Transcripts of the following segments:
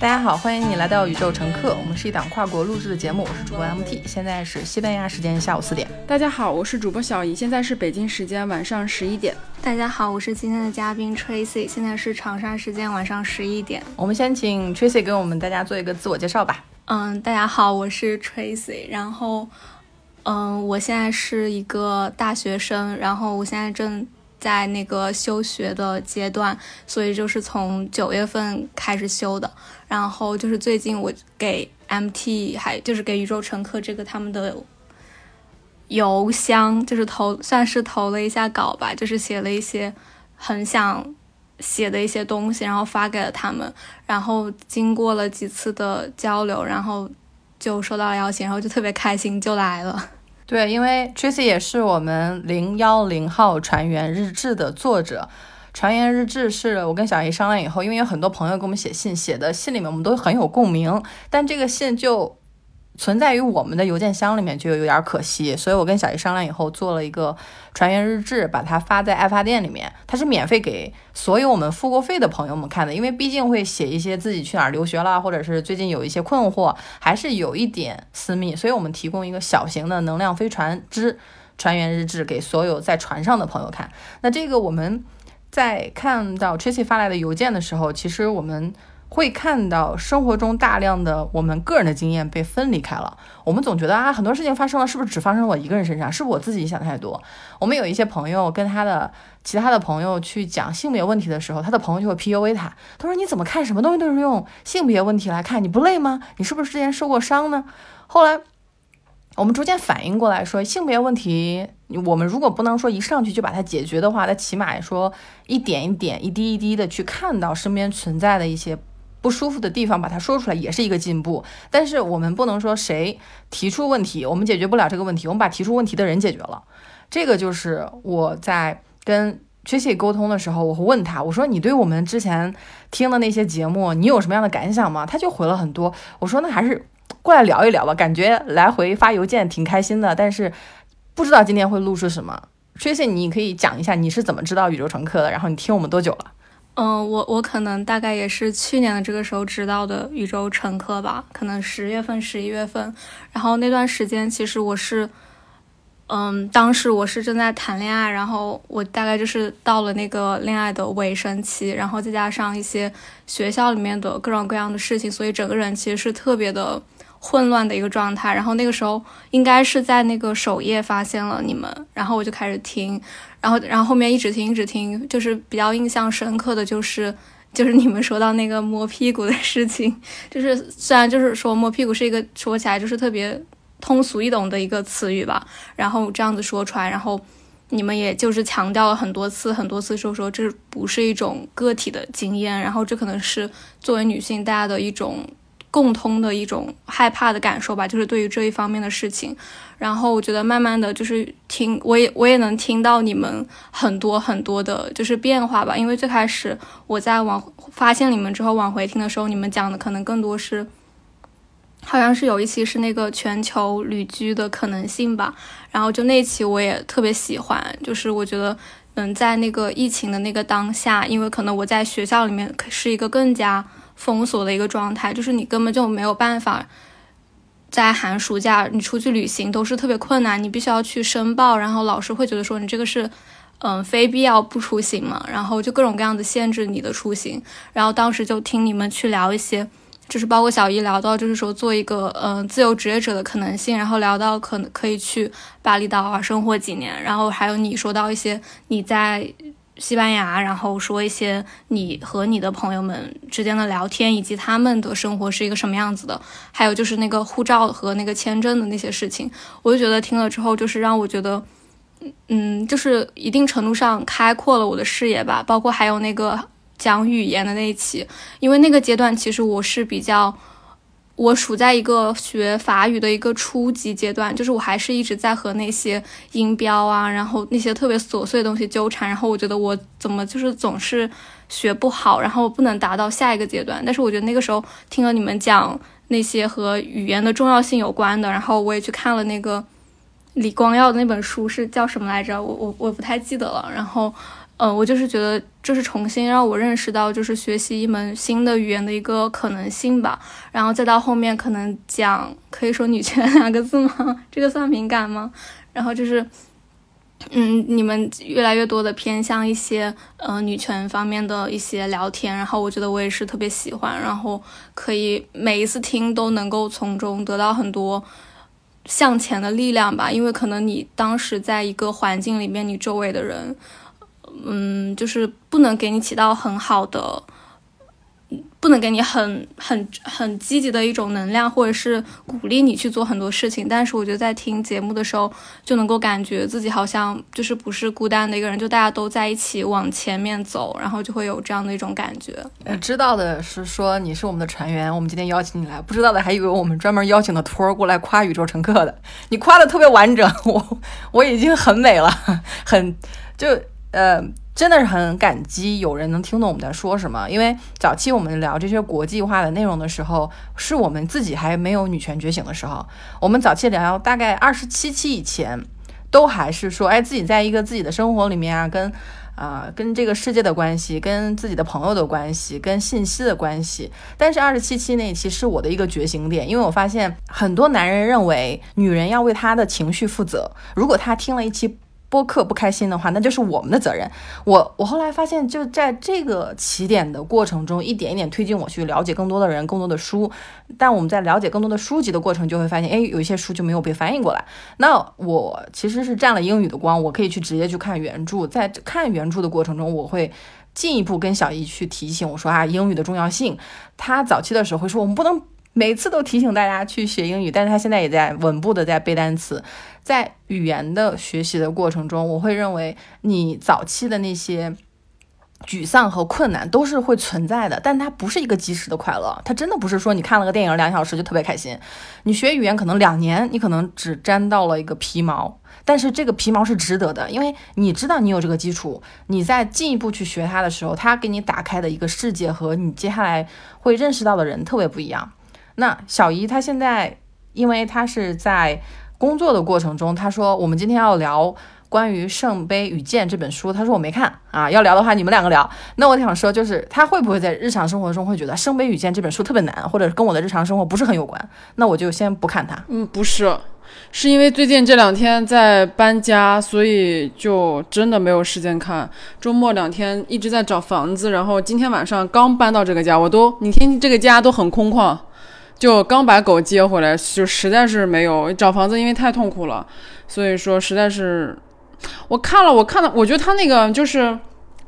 大家好，欢迎你来到宇宙乘客。我们是一档跨国录制的节目，我是主播 MT，现在是西班牙时间下午四点。大家好，我是主播小姨，现在是北京时间晚上十一点。大家好，我是今天的嘉宾 Tracy，现在是长沙时间晚上十一点。我们先请 Tracy 给我们大家做一个自我介绍吧。嗯，大家好，我是 Tracy，然后，嗯，我现在是一个大学生，然后我现在正。在那个休学的阶段，所以就是从九月份开始休的。然后就是最近我给 MT 还就是给宇宙乘客这个他们的邮箱，就是投算是投了一下稿吧，就是写了一些很想写的一些东西，然后发给了他们。然后经过了几次的交流，然后就收到了邀请，然后就特别开心，就来了。对，因为 Tracy 也是我们零幺零号船员日志的作者。船员日志是我跟小姨商量以后，因为有很多朋友给我们写信，写的信里面我们都很有共鸣，但这个信就。存在于我们的邮件箱里面就有点可惜，所以我跟小姨商量以后做了一个船员日志，把它发在爱发电里面。它是免费给所有我们付过费的朋友们看的，因为毕竟会写一些自己去哪儿留学了，或者是最近有一些困惑，还是有一点私密，所以我们提供一个小型的能量飞船之船员日志给所有在船上的朋友看。那这个我们在看到 Tracy 发来的邮件的时候，其实我们。会看到生活中大量的我们个人的经验被分离开了。我们总觉得啊，很多事情发生了，是不是只发生我一个人身上？是不是我自己想太多？我们有一些朋友跟他的其他的朋友去讲性别问题的时候，他的朋友就会 PUA 他。他说：“你怎么看什么东西都是用性别问题来看？你不累吗？你是不是之前受过伤呢？”后来我们逐渐反应过来说，性别问题，我们如果不能说一上去就把它解决的话，那起码说一点一点、一滴一滴的去看到身边存在的一些。不舒服的地方，把它说出来也是一个进步。但是我们不能说谁提出问题，我们解决不了这个问题，我们把提出问题的人解决了。这个就是我在跟 Tracy 沟通的时候，我会问他，我说你对我们之前听的那些节目，你有什么样的感想吗？他就回了很多。我说那还是过来聊一聊吧，感觉来回发邮件挺开心的，但是不知道今天会录出什么。Tracy，你可以讲一下你是怎么知道宇宙乘客的，然后你听我们多久了？嗯，我我可能大概也是去年的这个时候知道的宇宙乘客吧，可能十月份、十一月份。然后那段时间其实我是，嗯，当时我是正在谈恋爱，然后我大概就是到了那个恋爱的尾声期，然后再加上一些学校里面的各种各样的事情，所以整个人其实是特别的。混乱的一个状态，然后那个时候应该是在那个首页发现了你们，然后我就开始听，然后然后后面一直听一直听，就是比较印象深刻的就是 就是你们说到那个摸屁股的事情，就是虽然就是说摸屁股是一个说起来就是特别通俗易懂的一个词语吧，然后这样子说出来，然后你们也就是强调了很多次很多次说说这不是一种个体的经验，然后这可能是作为女性大家的一种。共通的一种害怕的感受吧，就是对于这一方面的事情。然后我觉得慢慢的就是听，我也我也能听到你们很多很多的，就是变化吧。因为最开始我在往发现你们之后往回听的时候，你们讲的可能更多是，好像是有一期是那个全球旅居的可能性吧。然后就那期我也特别喜欢，就是我觉得能，在那个疫情的那个当下，因为可能我在学校里面是一个更加。封锁的一个状态，就是你根本就没有办法在寒暑假你出去旅行都是特别困难，你必须要去申报，然后老师会觉得说你这个是嗯非必要不出行嘛，然后就各种各样的限制你的出行。然后当时就听你们去聊一些，就是包括小姨聊到就是说做一个嗯自由职业者的可能性，然后聊到可能可以去巴厘岛啊生活几年，然后还有你说到一些你在。西班牙，然后说一些你和你的朋友们之间的聊天，以及他们的生活是一个什么样子的，还有就是那个护照和那个签证的那些事情，我就觉得听了之后，就是让我觉得，嗯，就是一定程度上开阔了我的视野吧。包括还有那个讲语言的那一期，因为那个阶段其实我是比较。我处在一个学法语的一个初级阶段，就是我还是一直在和那些音标啊，然后那些特别琐碎的东西纠缠，然后我觉得我怎么就是总是学不好，然后不能达到下一个阶段。但是我觉得那个时候听了你们讲那些和语言的重要性有关的，然后我也去看了那个李光耀的那本书，是叫什么来着？我我我不太记得了。然后。嗯，我就是觉得这是重新让我认识到，就是学习一门新的语言的一个可能性吧。然后再到后面可能讲，可以说女权 两个字吗？这个算敏感吗？然后就是，嗯，你们越来越多的偏向一些呃女权方面的一些聊天，然后我觉得我也是特别喜欢，然后可以每一次听都能够从中得到很多向前的力量吧。因为可能你当时在一个环境里面，你周围的人。嗯，就是不能给你起到很好的，不能给你很很很积极的一种能量，或者是鼓励你去做很多事情。但是我觉得在听节目的时候，就能够感觉自己好像就是不是孤单的一个人，就大家都在一起往前面走，然后就会有这样的一种感觉。知道的是说你是我们的船员，我们今天邀请你来；不知道的还以为我们专门邀请的托儿过来夸宇宙乘客的。你夸的特别完整，我我已经很美了，很就。呃，真的是很感激有人能听懂我们在说什么。因为早期我们聊这些国际化的内容的时候，是我们自己还没有女权觉醒的时候。我们早期聊大概二十七期以前，都还是说，哎，自己在一个自己的生活里面啊，跟啊跟这个世界的关系，跟自己的朋友的关系，跟信息的关系。但是二十七期那一期是我的一个觉醒点，因为我发现很多男人认为女人要为他的情绪负责。如果他听了一期。播客不开心的话，那就是我们的责任。我我后来发现，就在这个起点的过程中，一点一点推进我去了解更多的人、更多的书。但我们在了解更多的书籍的过程，就会发现，哎，有一些书就没有被翻译过来。那我其实是占了英语的光，我可以去直接去看原著。在看原著的过程中，我会进一步跟小姨去提醒我说啊，英语的重要性。他早期的时候会说，我们不能。每次都提醒大家去学英语，但是他现在也在稳步的在背单词，在语言的学习的过程中，我会认为你早期的那些沮丧和困难都是会存在的，但它不是一个及时的快乐，它真的不是说你看了个电影两小时就特别开心。你学语言可能两年，你可能只沾到了一个皮毛，但是这个皮毛是值得的，因为你知道你有这个基础，你在进一步去学它的时候，它给你打开的一个世界和你接下来会认识到的人特别不一样。那小姨她现在，因为她是在工作的过程中，她说我们今天要聊关于《圣杯与剑》这本书，她说我没看啊，要聊的话你们两个聊。那我想说，就是她会不会在日常生活中会觉得《圣杯与剑》这本书特别难，或者跟我的日常生活不是很有关？那我就先不看它。嗯，不是，是因为最近这两天在搬家，所以就真的没有时间看。周末两天一直在找房子，然后今天晚上刚搬到这个家，我都你听这个家都很空旷。就刚把狗接回来，就实在是没有找房子，因为太痛苦了，所以说实在是，我看了，我看了，我觉得他那个就是。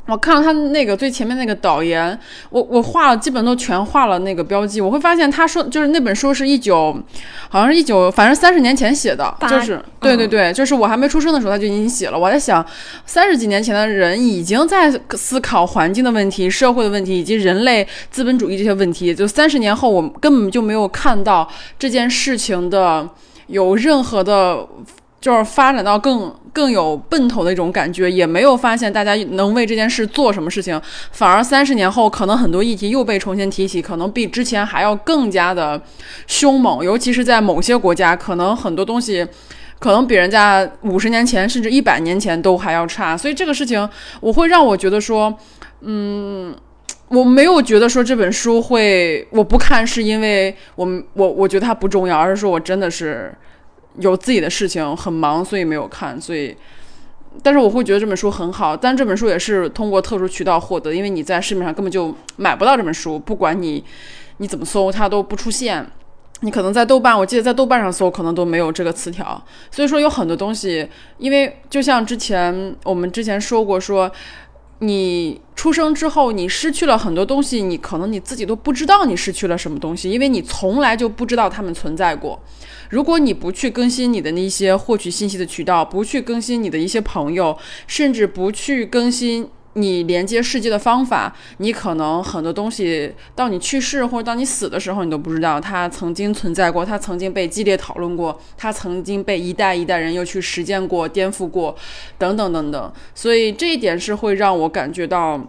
我看了他那个最前面那个导言，我我画了，基本都全画了那个标记。我会发现他说就是那本书是一九，好像是一九，反正三十年前写的，就是对对对，就是我还没出生的时候他就已经写了。我在想，三十几年前的人已经在思考环境的问题、社会的问题以及人类资本主义这些问题。就三十年后，我根本就没有看到这件事情的有任何的。就是发展到更更有奔头的一种感觉，也没有发现大家能为这件事做什么事情，反而三十年后，可能很多议题又被重新提起，可能比之前还要更加的凶猛。尤其是在某些国家，可能很多东西，可能比人家五十年前甚至一百年前都还要差。所以这个事情，我会让我觉得说，嗯，我没有觉得说这本书会我不看，是因为我们我我觉得它不重要，而是说我真的是。有自己的事情很忙，所以没有看。所以，但是我会觉得这本书很好。但这本书也是通过特殊渠道获得，因为你在市面上根本就买不到这本书，不管你你怎么搜，它都不出现。你可能在豆瓣，我记得在豆瓣上搜，可能都没有这个词条。所以说有很多东西，因为就像之前我们之前说过，说你出生之后，你失去了很多东西，你可能你自己都不知道你失去了什么东西，因为你从来就不知道它们存在过。如果你不去更新你的那些获取信息的渠道，不去更新你的一些朋友，甚至不去更新你连接世界的方法，你可能很多东西到你去世或者到你死的时候，你都不知道它曾经存在过，它曾经被激烈讨论过，它曾经被一代一代人又去实践过、颠覆过，等等等等。所以这一点是会让我感觉到。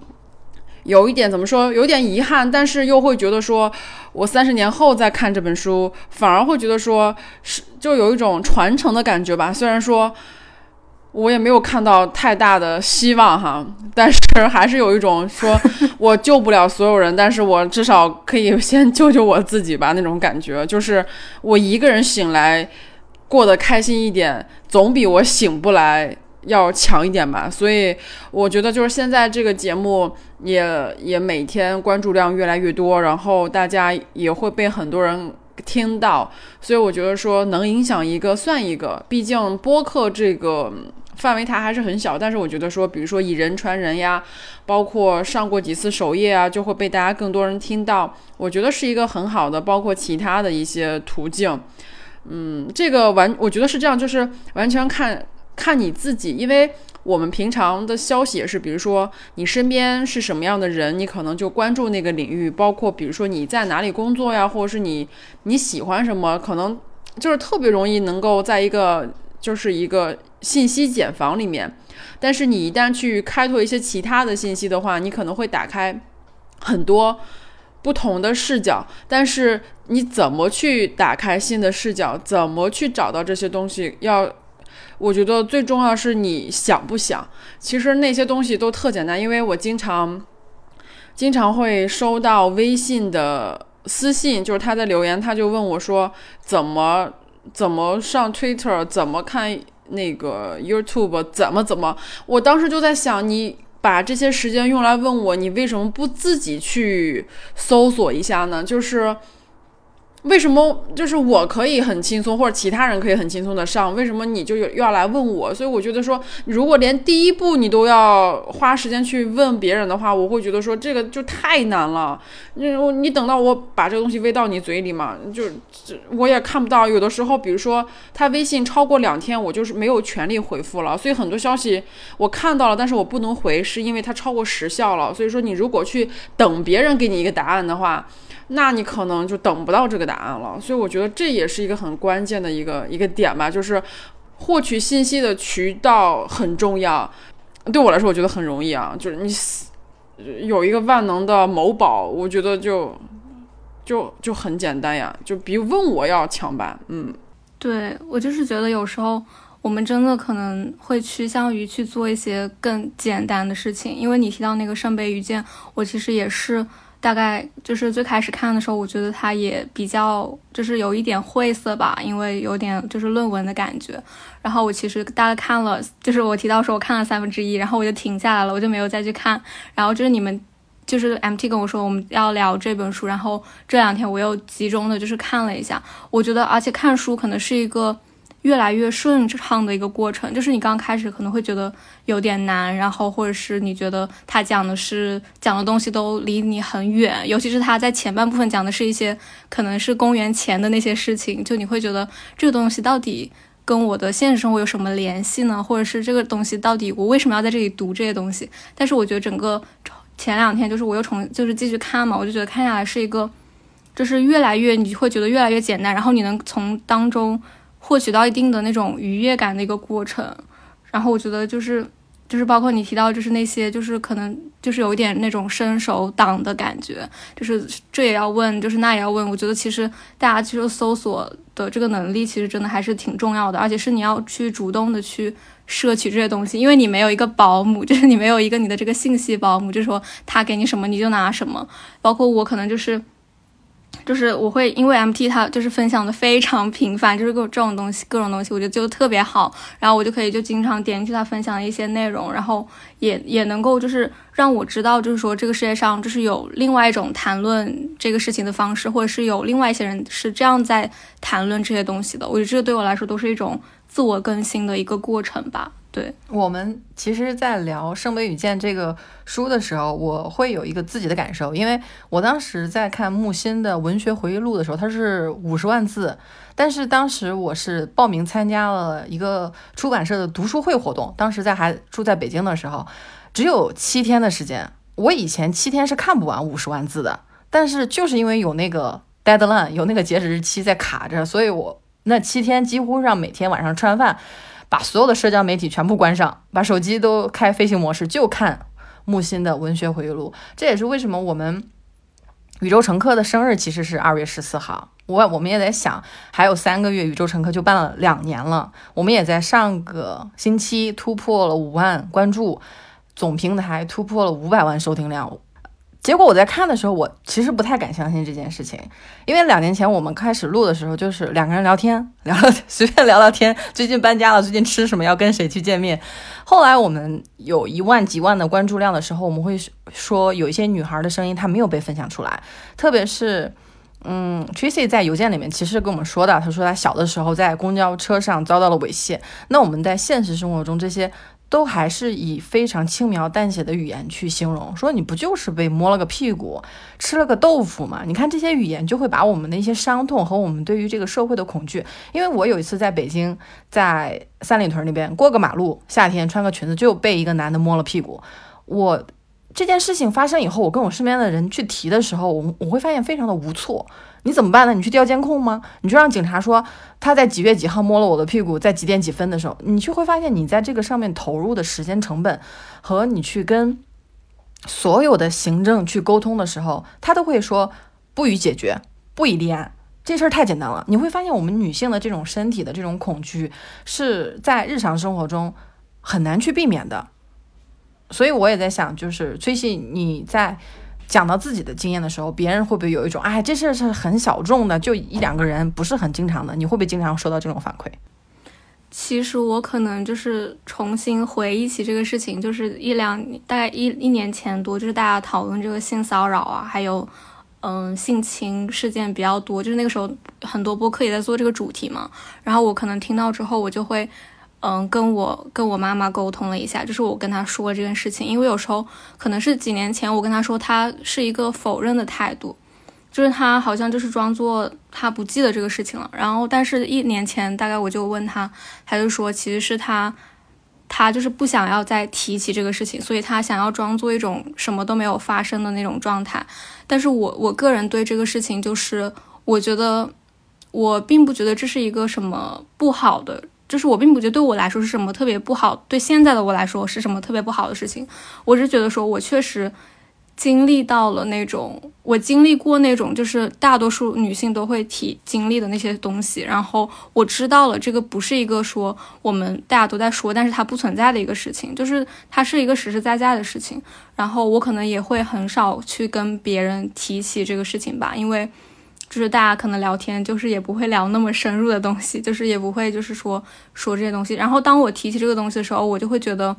有一点怎么说，有点遗憾，但是又会觉得说，我三十年后再看这本书，反而会觉得说是就有一种传承的感觉吧。虽然说，我也没有看到太大的希望哈，但是还是有一种说 我救不了所有人，但是我至少可以先救救我自己吧那种感觉，就是我一个人醒来过得开心一点，总比我醒不来要强一点吧。所以我觉得就是现在这个节目也也每天关注量越来越多，然后大家也会被很多人。听到，所以我觉得说能影响一个算一个，毕竟播客这个范围它还是很小。但是我觉得说，比如说以人传人呀，包括上过几次首页啊，就会被大家更多人听到。我觉得是一个很好的，包括其他的一些途径。嗯，这个完，我觉得是这样，就是完全看看你自己，因为。我们平常的消息也是，比如说你身边是什么样的人，你可能就关注那个领域。包括比如说你在哪里工作呀，或者是你你喜欢什么，可能就是特别容易能够在一个就是一个信息茧房里面。但是你一旦去开拓一些其他的信息的话，你可能会打开很多不同的视角。但是你怎么去打开新的视角，怎么去找到这些东西，要。我觉得最重要是你想不想。其实那些东西都特简单，因为我经常经常会收到微信的私信，就是他在留言，他就问我说怎么怎么上 Twitter，怎么看那个 YouTube，怎么怎么。我当时就在想，你把这些时间用来问我，你为什么不自己去搜索一下呢？就是。为什么就是我可以很轻松，或者其他人可以很轻松的上？为什么你就有要来问我？所以我觉得说，如果连第一步你都要花时间去问别人的话，我会觉得说这个就太难了。你你等到我把这个东西喂到你嘴里嘛，就我也看不到。有的时候，比如说他微信超过两天，我就是没有权利回复了。所以很多消息我看到了，但是我不能回，是因为它超过时效了。所以说，你如果去等别人给你一个答案的话。那你可能就等不到这个答案了，所以我觉得这也是一个很关键的一个一个点吧，就是获取信息的渠道很重要。对我来说，我觉得很容易啊，就是你有一个万能的某宝，我觉得就就就很简单呀，就比问我要强吧。嗯，对我就是觉得有时候我们真的可能会趋向于去做一些更简单的事情，因为你提到那个圣杯遇见，我其实也是。大概就是最开始看的时候，我觉得它也比较就是有一点晦涩吧，因为有点就是论文的感觉。然后我其实大概看了，就是我提到说我看了三分之一，然后我就停下来了，我就没有再去看。然后就是你们就是 MT 跟我说我们要聊这本书，然后这两天我又集中的就是看了一下，我觉得而且看书可能是一个。越来越顺畅的一个过程，就是你刚开始可能会觉得有点难，然后或者是你觉得他讲的是讲的东西都离你很远，尤其是他在前半部分讲的是一些可能是公元前的那些事情，就你会觉得这个东西到底跟我的现实生活有什么联系呢？或者是这个东西到底我为什么要在这里读这些东西？但是我觉得整个前两天就是我又重就是继续看嘛，我就觉得看下来是一个，就是越来越你会觉得越来越简单，然后你能从当中。获取到一定的那种愉悦感的一个过程，然后我觉得就是就是包括你提到就是那些就是可能就是有一点那种伸手党的感觉，就是这也要问，就是那也要问。我觉得其实大家其实搜索的这个能力其实真的还是挺重要的，而且是你要去主动的去摄取这些东西，因为你没有一个保姆，就是你没有一个你的这个信息保姆，就是说他给你什么你就拿什么。包括我可能就是。就是我会因为 MT 它就是分享的非常频繁，就是各这种东西各种东西，我觉得就特别好，然后我就可以就经常点进去他分享的一些内容，然后也也能够就是让我知道，就是说这个世界上就是有另外一种谈论这个事情的方式，或者是有另外一些人是这样在谈论这些东西的。我觉得这个对我来说都是一种自我更新的一个过程吧。对我们其实，在聊《圣杯与剑》这个书的时候，我会有一个自己的感受，因为我当时在看木心的文学回忆录的时候，它是五十万字，但是当时我是报名参加了一个出版社的读书会活动，当时在还住在北京的时候，只有七天的时间，我以前七天是看不完五十万字的，但是就是因为有那个 deadline，有那个截止日期在卡着，所以我那七天几乎让每天晚上吃完饭。把所有的社交媒体全部关上，把手机都开飞行模式，就看木心的文学回忆录。这也是为什么我们宇宙乘客的生日其实是二月十四号。我我们也在想，还有三个月，宇宙乘客就办了两年了。我们也在上个星期突破了五万关注，总平台突破了五百万收听量。结果我在看的时候，我其实不太敢相信这件事情，因为两年前我们开始录的时候，就是两个人聊天，聊聊随便聊聊天，最近搬家了，最近吃什么，要跟谁去见面。后来我们有一万几万的关注量的时候，我们会说有一些女孩的声音她没有被分享出来，特别是，嗯，Tracy 在邮件里面其实跟我们说的，她说她小的时候在公交车上遭到了猥亵。那我们在现实生活中这些。都还是以非常轻描淡写的语言去形容，说你不就是被摸了个屁股，吃了个豆腐吗？你看这些语言就会把我们的一些伤痛和我们对于这个社会的恐惧。因为我有一次在北京，在三里屯那边过个马路，夏天穿个裙子就被一个男的摸了屁股。我这件事情发生以后，我跟我身边的人去提的时候，我我会发现非常的无措。你怎么办呢？你去调监控吗？你去让警察说他在几月几号摸了我的屁股，在几点几分的时候，你就会发现你在这个上面投入的时间成本和你去跟所有的行政去沟通的时候，他都会说不予解决，不予立案。这事儿太简单了。你会发现我们女性的这种身体的这种恐惧是在日常生活中很难去避免的。所以我也在想，就是崔西你在。讲到自己的经验的时候，别人会不会有一种，哎，这事是很小众的，就一两个人，不是很经常的？你会不会经常收到这种反馈？其实我可能就是重新回忆起这个事情，就是一两大概一一年前多，就是大家讨论这个性骚扰啊，还有嗯性侵事件比较多，就是那个时候很多播客也在做这个主题嘛。然后我可能听到之后，我就会。嗯，跟我跟我妈妈沟通了一下，就是我跟她说这件事情，因为有时候可能是几年前我跟她说，她是一个否认的态度，就是她好像就是装作她不记得这个事情了。然后，但是一年前大概我就问她，她就说其实是她，她就是不想要再提起这个事情，所以她想要装作一种什么都没有发生的那种状态。但是我我个人对这个事情就是，我觉得我并不觉得这是一个什么不好的。就是我并不觉得对我来说是什么特别不好，对现在的我来说是什么特别不好的事情。我是觉得说，我确实经历到了那种，我经历过那种，就是大多数女性都会体经历的那些东西。然后我知道了，这个不是一个说我们大家都在说，但是它不存在的一个事情，就是它是一个实实在在的事情。然后我可能也会很少去跟别人提起这个事情吧，因为。就是大家可能聊天，就是也不会聊那么深入的东西，就是也不会就是说说这些东西。然后当我提起这个东西的时候，我就会觉得，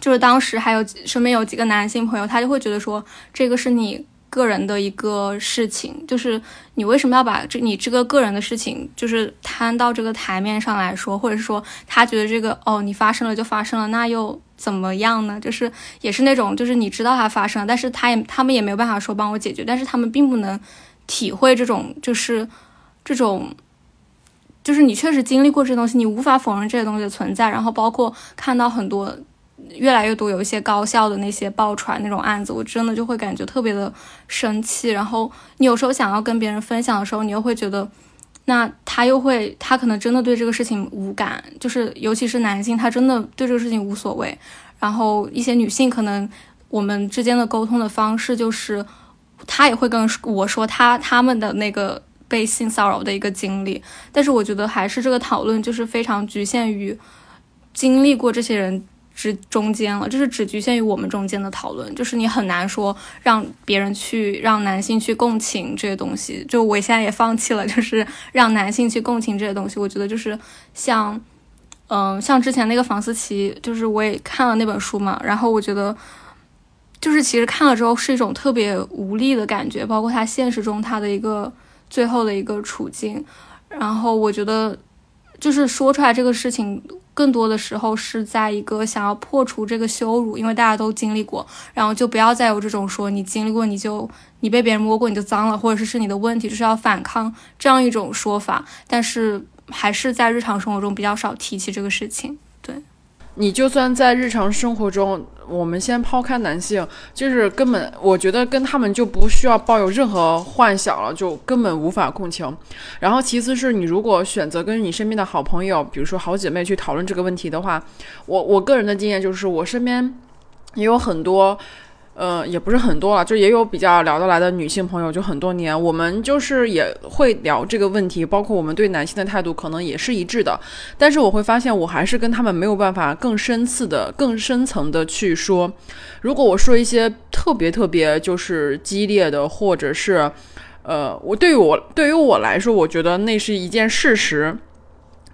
就是当时还有身边有几个男性朋友，他就会觉得说，这个是你个人的一个事情，就是你为什么要把这你这个个人的事情，就是摊到这个台面上来说，或者是说他觉得这个哦，你发生了就发生了，那又怎么样呢？就是也是那种，就是你知道它发生了，但是他也他们也没有办法说帮我解决，但是他们并不能。体会这种就是这种，就是你确实经历过这东西，你无法否认这些东西的存在。然后包括看到很多越来越多有一些高校的那些爆出来那种案子，我真的就会感觉特别的生气。然后你有时候想要跟别人分享的时候，你又会觉得，那他又会他可能真的对这个事情无感，就是尤其是男性，他真的对这个事情无所谓。然后一些女性可能我们之间的沟通的方式就是。他也会跟我说他他们的那个被性骚扰的一个经历，但是我觉得还是这个讨论就是非常局限于经历过这些人之中间了，就是只局限于我们中间的讨论，就是你很难说让别人去让男性去共情这些东西。就我现在也放弃了，就是让男性去共情这些东西。我觉得就是像嗯像之前那个房思琪，就是我也看了那本书嘛，然后我觉得。就是其实看了之后是一种特别无力的感觉，包括他现实中他的一个最后的一个处境。然后我觉得，就是说出来这个事情，更多的时候是在一个想要破除这个羞辱，因为大家都经历过，然后就不要再有这种说你经历过你就你被别人摸过你就脏了，或者是是你的问题，就是要反抗这样一种说法。但是还是在日常生活中比较少提起这个事情。你就算在日常生活中，我们先抛开男性，就是根本，我觉得跟他们就不需要抱有任何幻想了，就根本无法共情。然后其次是你如果选择跟你身边的好朋友，比如说好姐妹去讨论这个问题的话，我我个人的经验就是，我身边也有很多呃，也不是很多了，就也有比较聊得来的女性朋友，就很多年，我们就是也会聊这个问题，包括我们对男性的态度可能也是一致的。但是我会发现，我还是跟他们没有办法更深次的、更深层的去说。如果我说一些特别特别就是激烈的，或者是，呃，我对于我对于我来说，我觉得那是一件事实。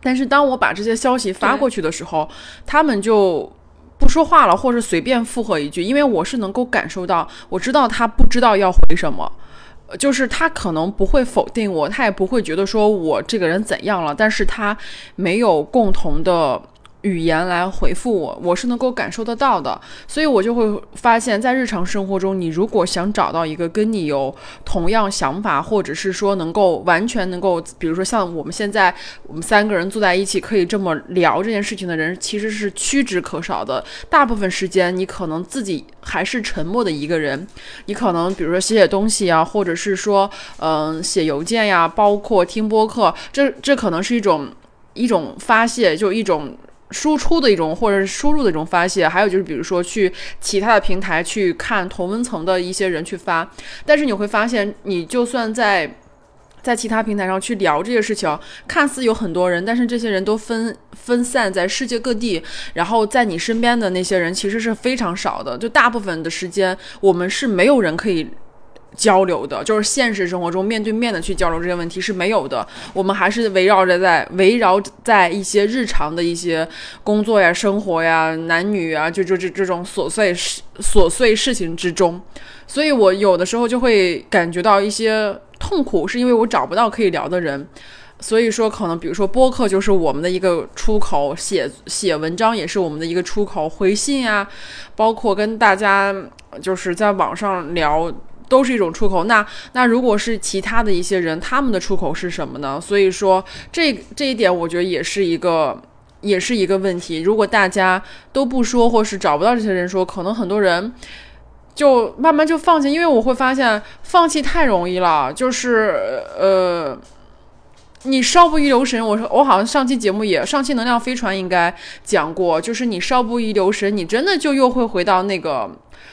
但是当我把这些消息发过去的时候，他们就。不说话了，或是随便附和一句，因为我是能够感受到，我知道他不知道要回什么，就是他可能不会否定我，他也不会觉得说我这个人怎样了，但是他没有共同的。语言来回复我，我是能够感受得到的，所以我就会发现，在日常生活中，你如果想找到一个跟你有同样想法，或者是说能够完全能够，比如说像我们现在我们三个人坐在一起可以这么聊这件事情的人，其实是屈指可少的。大部分时间，你可能自己还是沉默的一个人，你可能比如说写写东西啊，或者是说嗯写邮件呀，包括听播客，这这可能是一种一种发泄，就一种。输出的一种，或者是输入的一种发泄，还有就是，比如说去其他的平台去看同温层的一些人去发，但是你会发现，你就算在在其他平台上去聊这些事情，看似有很多人，但是这些人都分分散在世界各地，然后在你身边的那些人其实是非常少的，就大部分的时间，我们是没有人可以。交流的，就是现实生活中面对面的去交流这些问题是没有的。我们还是围绕着在围绕在一些日常的一些工作呀、生活呀、男女啊，就就这这种琐碎事琐碎事情之中。所以我有的时候就会感觉到一些痛苦，是因为我找不到可以聊的人。所以说，可能比如说播客就是我们的一个出口，写写文章也是我们的一个出口，回信呀，包括跟大家就是在网上聊。都是一种出口。那那如果是其他的一些人，他们的出口是什么呢？所以说这这一点，我觉得也是一个也是一个问题。如果大家都不说，或是找不到这些人说，可能很多人就慢慢就放弃。因为我会发现放弃太容易了，就是呃，你稍不一留神，我说我好像上期节目也上期能量飞船应该讲过，就是你稍不一留神，你真的就又会回到那个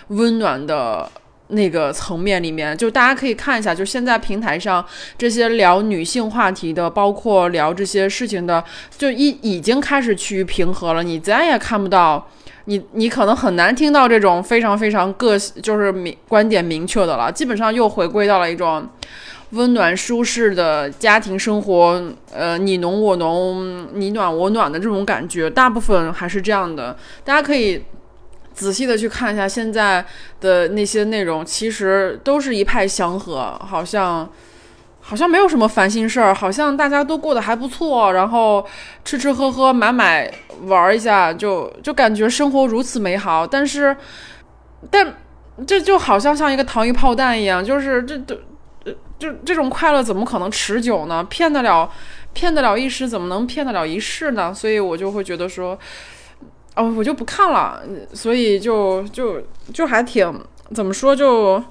温暖的。那个层面里面，就大家可以看一下，就现在平台上这些聊女性话题的，包括聊这些事情的，就已已经开始趋于平和了。你再也看不到，你你可能很难听到这种非常非常个性，就是明观点明确的了。基本上又回归到了一种温暖舒适的家庭生活，呃，你侬我侬，你暖我暖的这种感觉，大部分还是这样的。大家可以。仔细的去看一下现在的那些内容，其实都是一派祥和，好像好像没有什么烦心事儿，好像大家都过得还不错，然后吃吃喝喝买买玩一下，就就感觉生活如此美好。但是，但这就好像像一个糖衣炮弹一样，就是这这就这种快乐怎么可能持久呢？骗得了骗得了一时，怎么能骗得了一世呢？所以我就会觉得说。哦，我就不看了，所以就就就还挺怎么说，就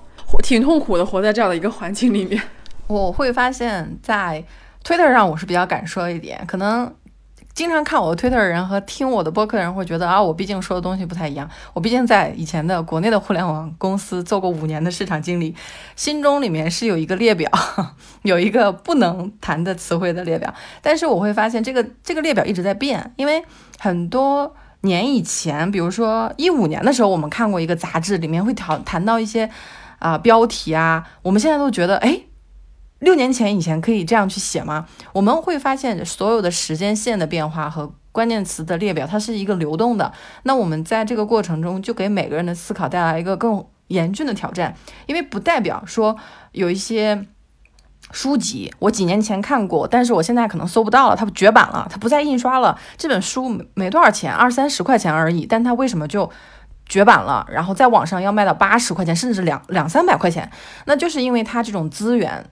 挺痛苦的，活在这样的一个环境里面。我会发现，在 Twitter 上我是比较敢说一点，可能经常看我的 Twitter 的人和听我的播客的人会觉得啊，我毕竟说的东西不太一样。我毕竟在以前的国内的互联网公司做过五年的市场经理，心中里面是有一个列表，有一个不能谈的词汇的列表。但是我会发现，这个这个列表一直在变，因为很多。年以前，比如说一五年的时候，我们看过一个杂志，里面会谈谈到一些啊标题啊，我们现在都觉得，哎，六年前以前可以这样去写吗？我们会发现所有的时间线的变化和关键词的列表，它是一个流动的。那我们在这个过程中，就给每个人的思考带来一个更严峻的挑战，因为不代表说有一些。书籍我几年前看过，但是我现在可能搜不到了，它绝版了，它不再印刷了。这本书没没多少钱，二三十块钱而已，但它为什么就绝版了？然后在网上要卖到八十块钱，甚至两两三百块钱，那就是因为它这种资源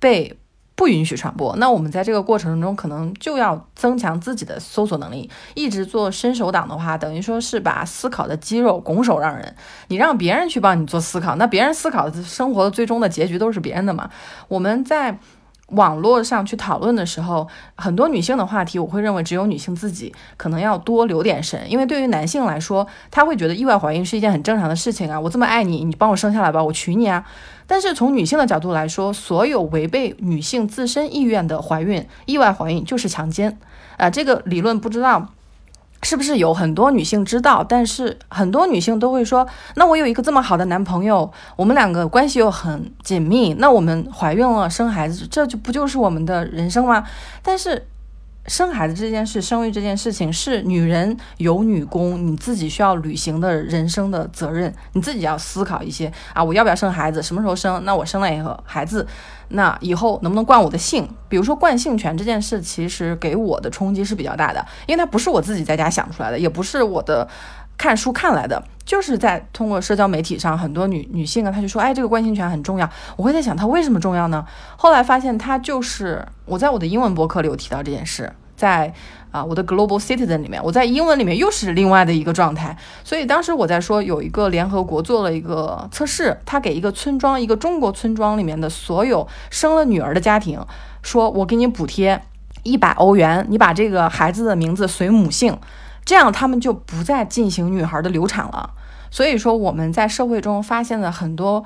被。不允许传播。那我们在这个过程中，可能就要增强自己的搜索能力。一直做伸手党的话，等于说是把思考的肌肉拱手让人。你让别人去帮你做思考，那别人思考的生活的最终的结局都是别人的嘛？我们在网络上去讨论的时候，很多女性的话题，我会认为只有女性自己可能要多留点神，因为对于男性来说，他会觉得意外怀孕是一件很正常的事情啊，我这么爱你，你帮我生下来吧，我娶你啊。但是从女性的角度来说，所有违背女性自身意愿的怀孕、意外怀孕就是强奸啊，这个理论不知道。是不是有很多女性知道？但是很多女性都会说：“那我有一个这么好的男朋友，我们两个关系又很紧密，那我们怀孕了生孩子，这就不就是我们的人生吗？”但是。生孩子这件事，生育这件事情是女人有女工，你自己需要履行的人生的责任，你自己要思考一些啊，我要不要生孩子，什么时候生？那我生了以后，孩子，那以后能不能冠我的姓？比如说冠姓权这件事，其实给我的冲击是比较大的，因为它不是我自己在家想出来的，也不是我的。看书看来的，就是在通过社交媒体上，很多女女性啊，她就说，哎，这个冠心权很重要。我会在想，它为什么重要呢？后来发现，它就是我在我的英文博客里有提到这件事，在啊我的 Global Citizen 里面，我在英文里面又是另外的一个状态。所以当时我在说，有一个联合国做了一个测试，他给一个村庄，一个中国村庄里面的所有生了女儿的家庭，说我给你补贴一百欧元，你把这个孩子的名字随母姓。这样他们就不再进行女孩的流产了。所以说我们在社会中发现了很多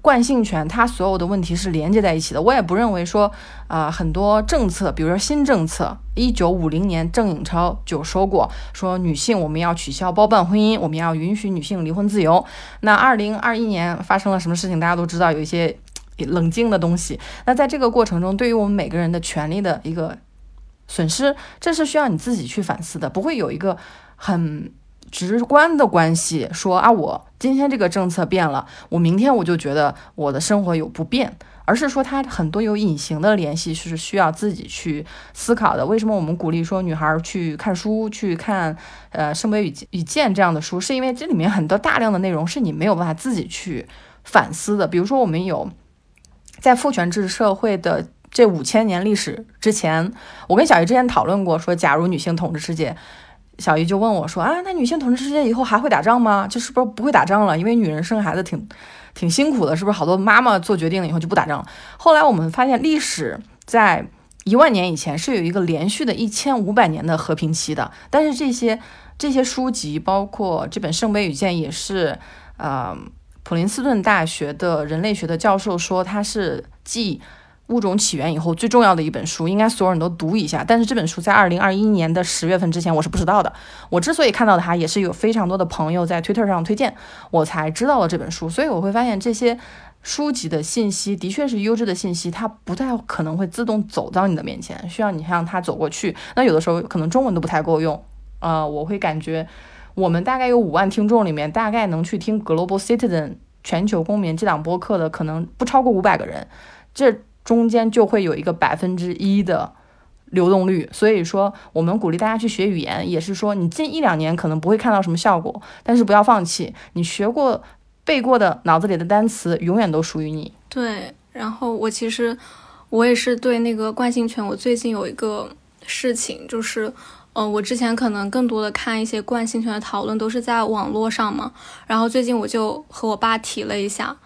惯性权，它所有的问题是连接在一起的。我也不认为说啊很多政策，比如说新政策，一九五零年郑颖超就说过，说女性我们要取消包办婚姻，我们要允许女性离婚自由。那二零二一年发生了什么事情，大家都知道，有一些冷静的东西。那在这个过程中，对于我们每个人的权利的一个。损失，这是需要你自己去反思的，不会有一个很直观的关系。说啊，我今天这个政策变了，我明天我就觉得我的生活有不便，而是说它很多有隐形的联系，是需要自己去思考的。为什么我们鼓励说女孩去看书，去看呃《圣杯与与剑》这样的书，是因为这里面很多大量的内容是你没有办法自己去反思的。比如说，我们有在父权制社会的。这五千年历史之前，我跟小姨之前讨论过，说假如女性统治世界，小姨就问我说啊，那女性统治世界以后还会打仗吗？就是不是不会打仗了？因为女人生孩子挺挺辛苦的，是不是？好多妈妈做决定了以后就不打仗了。后来我们发现，历史在一万年以前是有一个连续的一千五百年的和平期的。但是这些这些书籍，包括这本《圣杯与剑》，也是呃普林斯顿大学的人类学的教授说，它是继。物种起源以后最重要的一本书，应该所有人都读一下。但是这本书在二零二一年的十月份之前我是不知道的。我之所以看到它，也是有非常多的朋友在 Twitter 上推荐，我才知道了这本书。所以我会发现这些书籍的信息的确是优质的信息，它不太可能会自动走到你的面前，需要你让它走过去。那有的时候可能中文都不太够用。呃，我会感觉我们大概有五万听众里面，大概能去听 Global Citizen 全球公民这档播客的，可能不超过五百个人。这中间就会有一个百分之一的流动率，所以说我们鼓励大家去学语言，也是说你近一两年可能不会看到什么效果，但是不要放弃，你学过背过的脑子里的单词永远都属于你。对，然后我其实我也是对那个惯性权，我最近有一个事情，就是嗯，我之前可能更多的看一些惯性权的讨论都是在网络上嘛，然后最近我就和我爸提了一下。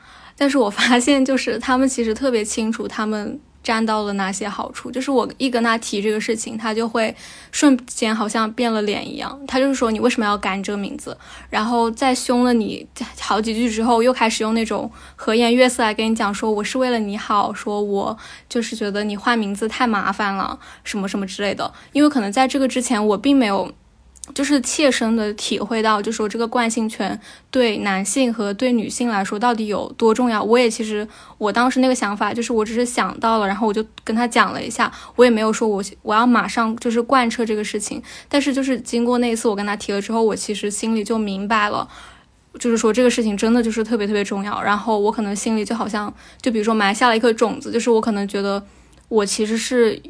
但是我发现，就是他们其实特别清楚他们占到了哪些好处。就是我一跟他提这个事情，他就会瞬间好像变了脸一样。他就是说你为什么要改这个名字？然后在凶了你好几句之后，又开始用那种和颜悦色来跟你讲说我是为了你好，说我就是觉得你换名字太麻烦了，什么什么之类的。因为可能在这个之前，我并没有。就是切身的体会到，就是说这个惯性权对男性和对女性来说到底有多重要。我也其实我当时那个想法，就是我只是想到了，然后我就跟他讲了一下，我也没有说我我要马上就是贯彻这个事情。但是就是经过那次我跟他提了之后，我其实心里就明白了，就是说这个事情真的就是特别特别重要。然后我可能心里就好像就比如说埋下了一颗种子，就是我可能觉得我其实是。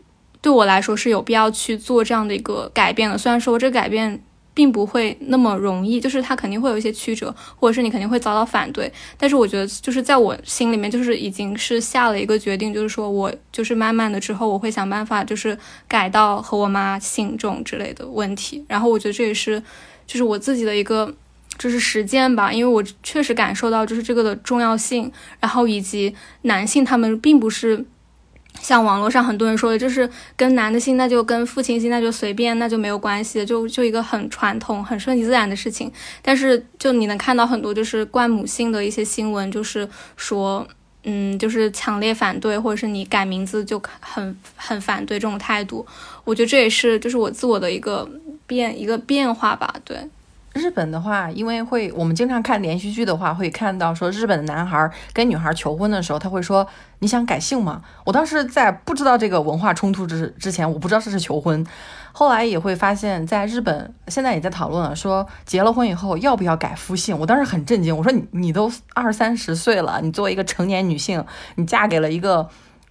对我来说是有必要去做这样的一个改变的，虽然说这改变并不会那么容易，就是它肯定会有一些曲折，或者是你肯定会遭到反对，但是我觉得就是在我心里面就是已经是下了一个决定，就是说我就是慢慢的之后我会想办法就是改到和我妈姓这种之类的问题，然后我觉得这也是就是我自己的一个就是实践吧，因为我确实感受到就是这个的重要性，然后以及男性他们并不是。像网络上很多人说的，就是跟男的姓那就跟父亲姓那就随便，那就没有关系，就就一个很传统、很顺其自然的事情。但是就你能看到很多就是冠母姓的一些新闻，就是说，嗯，就是强烈反对，或者是你改名字就很很反对这种态度。我觉得这也是就是我自我的一个变一个变化吧，对。日本的话，因为会我们经常看连续剧的话，会看到说日本的男孩跟女孩求婚的时候，他会说你想改姓吗？我当时在不知道这个文化冲突之之前，我不知道这是求婚。后来也会发现，在日本现在也在讨论了，说结了婚以后要不要改夫姓。我当时很震惊，我说你你都二三十岁了，你作为一个成年女性，你嫁给了一个。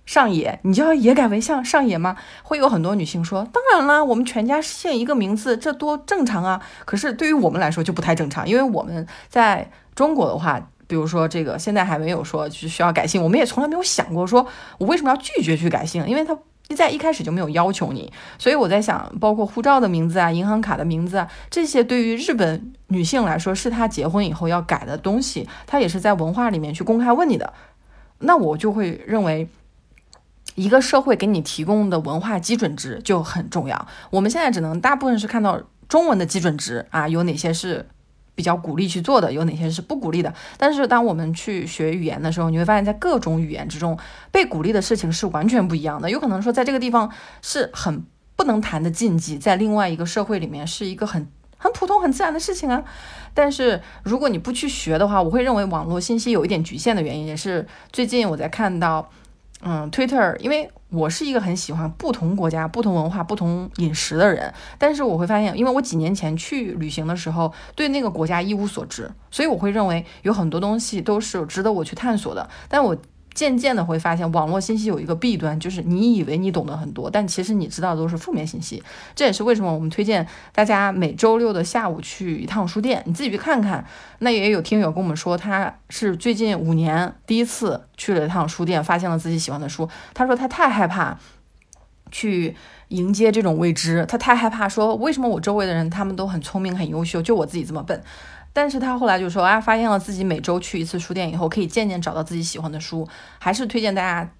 上野，你就要也改为像上野吗？会有很多女性说，当然啦，我们全家姓一个名字，这多正常啊。可是对于我们来说就不太正常，因为我们在中国的话，比如说这个现在还没有说就需要改姓，我们也从来没有想过说我为什么要拒绝去改姓，因为他在一开始就没有要求你。所以我在想，包括护照的名字啊、银行卡的名字啊，这些对于日本女性来说是她结婚以后要改的东西，她也是在文化里面去公开问你的，那我就会认为。一个社会给你提供的文化基准值就很重要。我们现在只能大部分是看到中文的基准值啊，有哪些是比较鼓励去做的，有哪些是不鼓励的。但是当我们去学语言的时候，你会发现在各种语言之中，被鼓励的事情是完全不一样的。有可能说在这个地方是很不能谈的禁忌，在另外一个社会里面是一个很很普通、很自然的事情啊。但是如果你不去学的话，我会认为网络信息有一点局限的原因，也是最近我在看到。嗯，Twitter，因为我是一个很喜欢不同国家、不同文化、不同饮食的人，但是我会发现，因为我几年前去旅行的时候，对那个国家一无所知，所以我会认为有很多东西都是值得我去探索的，但我。渐渐的会发现，网络信息有一个弊端，就是你以为你懂得很多，但其实你知道的都是负面信息。这也是为什么我们推荐大家每周六的下午去一趟书店，你自己去看看。那也有听友跟我们说，他是最近五年第一次去了一趟书店，发现了自己喜欢的书。他说他太害怕去迎接这种未知，他太害怕说为什么我周围的人他们都很聪明很优秀，就我自己这么笨。但是他后来就说啊，发现了自己每周去一次书店以后，可以渐渐找到自己喜欢的书。还是推荐大家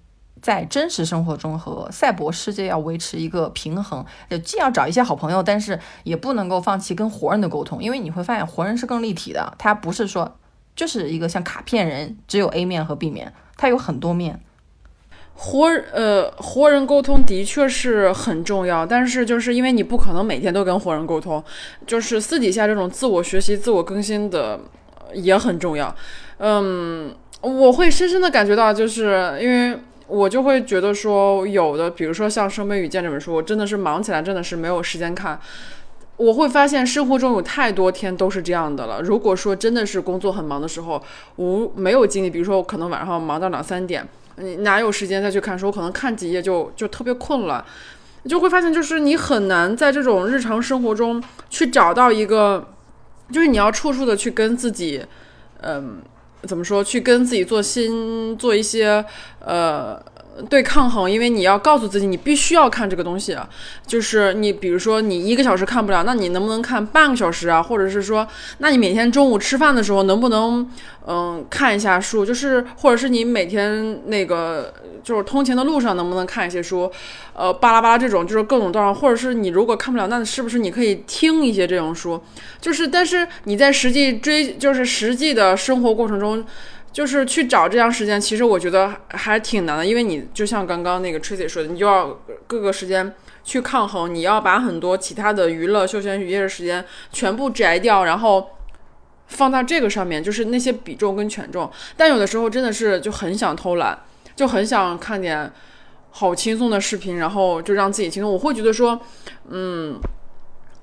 在真实生活中和赛博世界要维持一个平衡，就既要找一些好朋友，但是也不能够放弃跟活人的沟通，因为你会发现活人是更立体的，他不是说就是一个像卡片人，只有 A 面和 B 面，他有很多面。活呃，活人沟通的确是很重要，但是就是因为你不可能每天都跟活人沟通，就是私底下这种自我学习、自我更新的也很重要。嗯，我会深深的感觉到，就是因为我就会觉得说，有的比如说像《生悲与见》这本书，我真的是忙起来真的是没有时间看。我会发现生活中有太多天都是这样的了。如果说真的是工作很忙的时候，无没有精力，比如说我可能晚上忙到两三点。你哪有时间再去看书？可能看几页就就特别困了，就会发现就是你很难在这种日常生活中去找到一个，就是你要处处的去跟自己，嗯，怎么说？去跟自己做新做一些呃。对抗衡，因为你要告诉自己，你必须要看这个东西。就是你，比如说你一个小时看不了，那你能不能看半个小时啊？或者是说，那你每天中午吃饭的时候能不能，嗯，看一下书？就是，或者是你每天那个就是通勤的路上能不能看一些书？呃，巴拉巴拉这种就是各种各样，或者是你如果看不了，那是不是你可以听一些这种书？就是，但是你在实际追，就是实际的生活过程中。就是去找这样时间，其实我觉得还挺难的，因为你就像刚刚那个 Tracy 说的，你就要各个时间去抗衡，你要把很多其他的娱乐、休闲、娱乐的时间全部摘掉，然后放到这个上面，就是那些比重跟权重。但有的时候真的是就很想偷懒，就很想看点好轻松的视频，然后就让自己轻松。我会觉得说，嗯。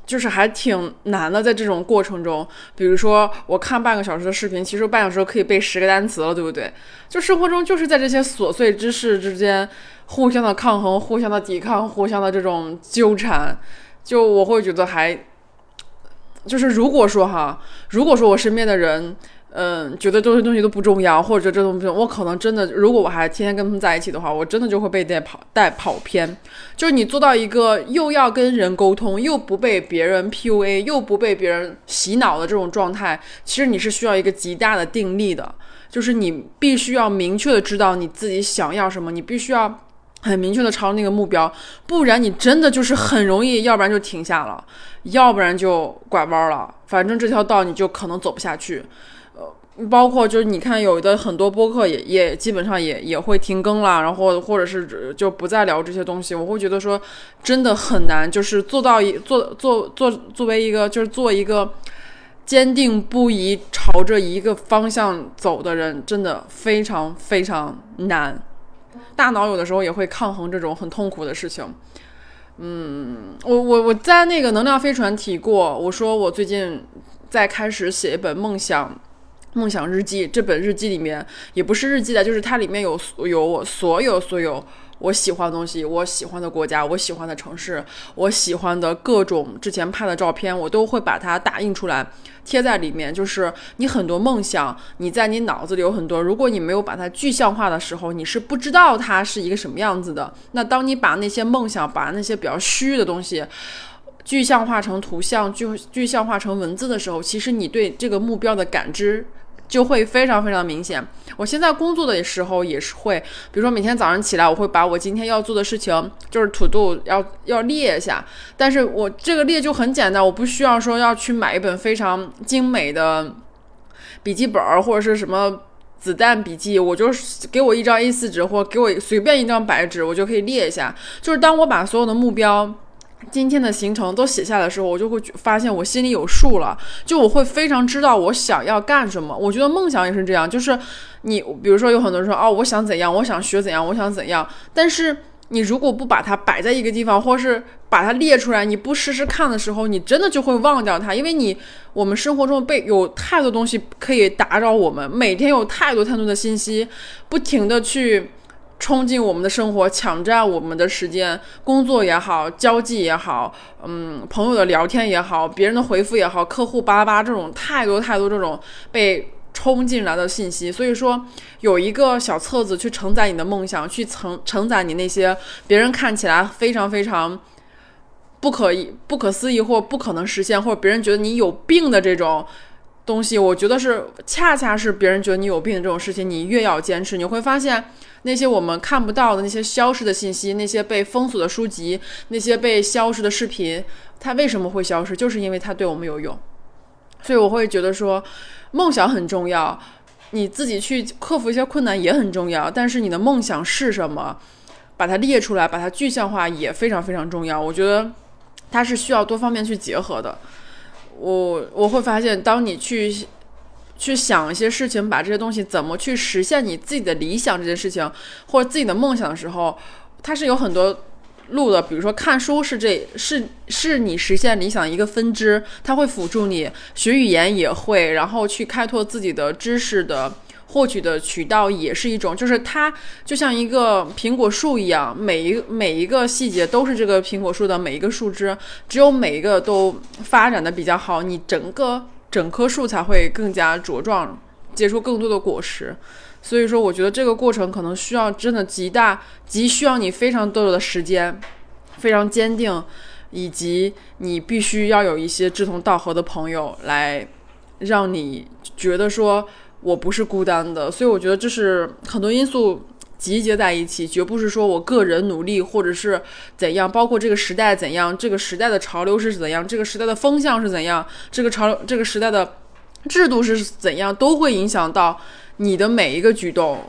就是还挺难的，在这种过程中，比如说我看半个小时的视频，其实半小时可以背十个单词了，对不对？就生活中就是在这些琐碎之事之间，互相的抗衡，互相的抵抗，互相的这种纠缠，就我会觉得还，就是如果说哈，如果说我身边的人。嗯，觉得这些东西都不重要，或者这东西我可能真的，如果我还天天跟他们在一起的话，我真的就会被带跑带跑偏。就是你做到一个又要跟人沟通，又不被别人 PUA，又不被别人洗脑的这种状态，其实你是需要一个极大的定力的。就是你必须要明确的知道你自己想要什么，你必须要很明确的朝那个目标，不然你真的就是很容易，要不然就停下了，要不然就拐弯了，反正这条道你就可能走不下去。包括就是你看有的很多播客也也基本上也也会停更了，然后或者是就不再聊这些东西，我会觉得说真的很难，就是做到一做做做作为一个就是做一个坚定不移朝着一个方向走的人，真的非常非常难。大脑有的时候也会抗衡这种很痛苦的事情。嗯，我我我在那个能量飞船提过，我说我最近在开始写一本梦想梦想日记。这本日记里面也不是日记的，就是它里面有有我所有所有我喜欢的东西，我喜欢的国家，我喜欢的城市，我喜欢的各种之前拍的照片，我都会把它打印出来。贴在里面，就是你很多梦想，你在你脑子里有很多。如果你没有把它具象化的时候，你是不知道它是一个什么样子的。那当你把那些梦想，把那些比较虚的东西具象化成图像，具具象化成文字的时候，其实你对这个目标的感知。就会非常非常明显。我现在工作的时候也是会，比如说每天早上起来，我会把我今天要做的事情，就是 to do 要要列一下。但是我这个列就很简单，我不需要说要去买一本非常精美的笔记本或者是什么子弹笔记，我就是给我一张 A4 纸或给我随便一张白纸，我就可以列一下。就是当我把所有的目标。今天的行程都写下来的时候，我就会发现我心里有数了，就我会非常知道我想要干什么。我觉得梦想也是这样，就是你比如说有很多人说哦，我想怎样，我想学怎样，我想怎样。但是你如果不把它摆在一个地方，或是把它列出来，你不试试看的时候，你真的就会忘掉它，因为你我们生活中被有太多东西可以打扰我们，每天有太多太多的信息，不停的去。冲进我们的生活，抢占我们的时间，工作也好，交际也好，嗯，朋友的聊天也好，别人的回复也好，客户巴拉巴这种太多太多这种被冲进来的信息，所以说有一个小册子去承载你的梦想，去承承载你那些别人看起来非常非常不可以、不可思议或不可能实现，或者别人觉得你有病的这种东西，我觉得是恰恰是别人觉得你有病的这种事情，你越要坚持，你会发现。那些我们看不到的那些消失的信息，那些被封锁的书籍，那些被消失的视频，它为什么会消失？就是因为它对我们有用。所以我会觉得说，梦想很重要，你自己去克服一些困难也很重要。但是你的梦想是什么？把它列出来，把它具象化也非常非常重要。我觉得它是需要多方面去结合的。我我会发现，当你去。去想一些事情，把这些东西怎么去实现你自己的理想这件事情，或者自己的梦想的时候，它是有很多路的。比如说看书是这是是你实现理想一个分支，它会辅助你学语言也会，然后去开拓自己的知识的获取的渠道也是一种。就是它就像一个苹果树一样，每一每一个细节都是这个苹果树的每一个树枝，只有每一个都发展的比较好，你整个。整棵树才会更加茁壮，结出更多的果实。所以说，我觉得这个过程可能需要真的极大，极需要你非常多的时间，非常坚定，以及你必须要有一些志同道合的朋友来让你觉得说我不是孤单的。所以我觉得这是很多因素。集结在一起，绝不是说我个人努力或者是怎样，包括这个时代怎样，这个时代的潮流是怎样，这个时代的风向是怎样，这个潮流这个时代的制度是怎样，都会影响到你的每一个举动。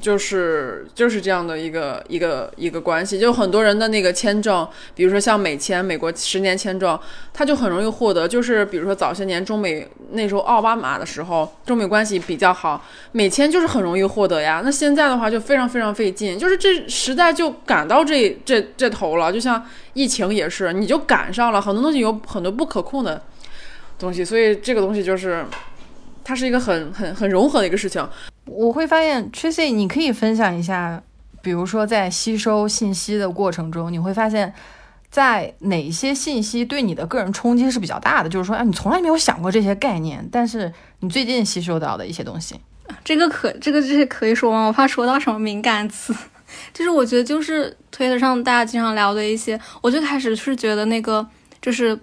就是就是这样的一个一个一个关系，就很多人的那个签证，比如说像美签，美国十年签证，他就很容易获得。就是比如说早些年中美那时候奥巴马的时候，中美关系比较好，美签就是很容易获得呀。那现在的话就非常非常费劲，就是这时代就赶到这这这头了。就像疫情也是，你就赶上了，很多东西有很多不可控的东西，所以这个东西就是它是一个很很很融合的一个事情。我会发现，Tracy，你可以分享一下，比如说在吸收信息的过程中，你会发现，在哪些信息对你的个人冲击是比较大的？就是说，啊，你从来没有想过这些概念，但是你最近吸收到的一些东西，这个可这个这些可以说吗？我怕说到什么敏感词。就是我觉得，就是推特上大家经常聊的一些，我最开始是觉得那个就是。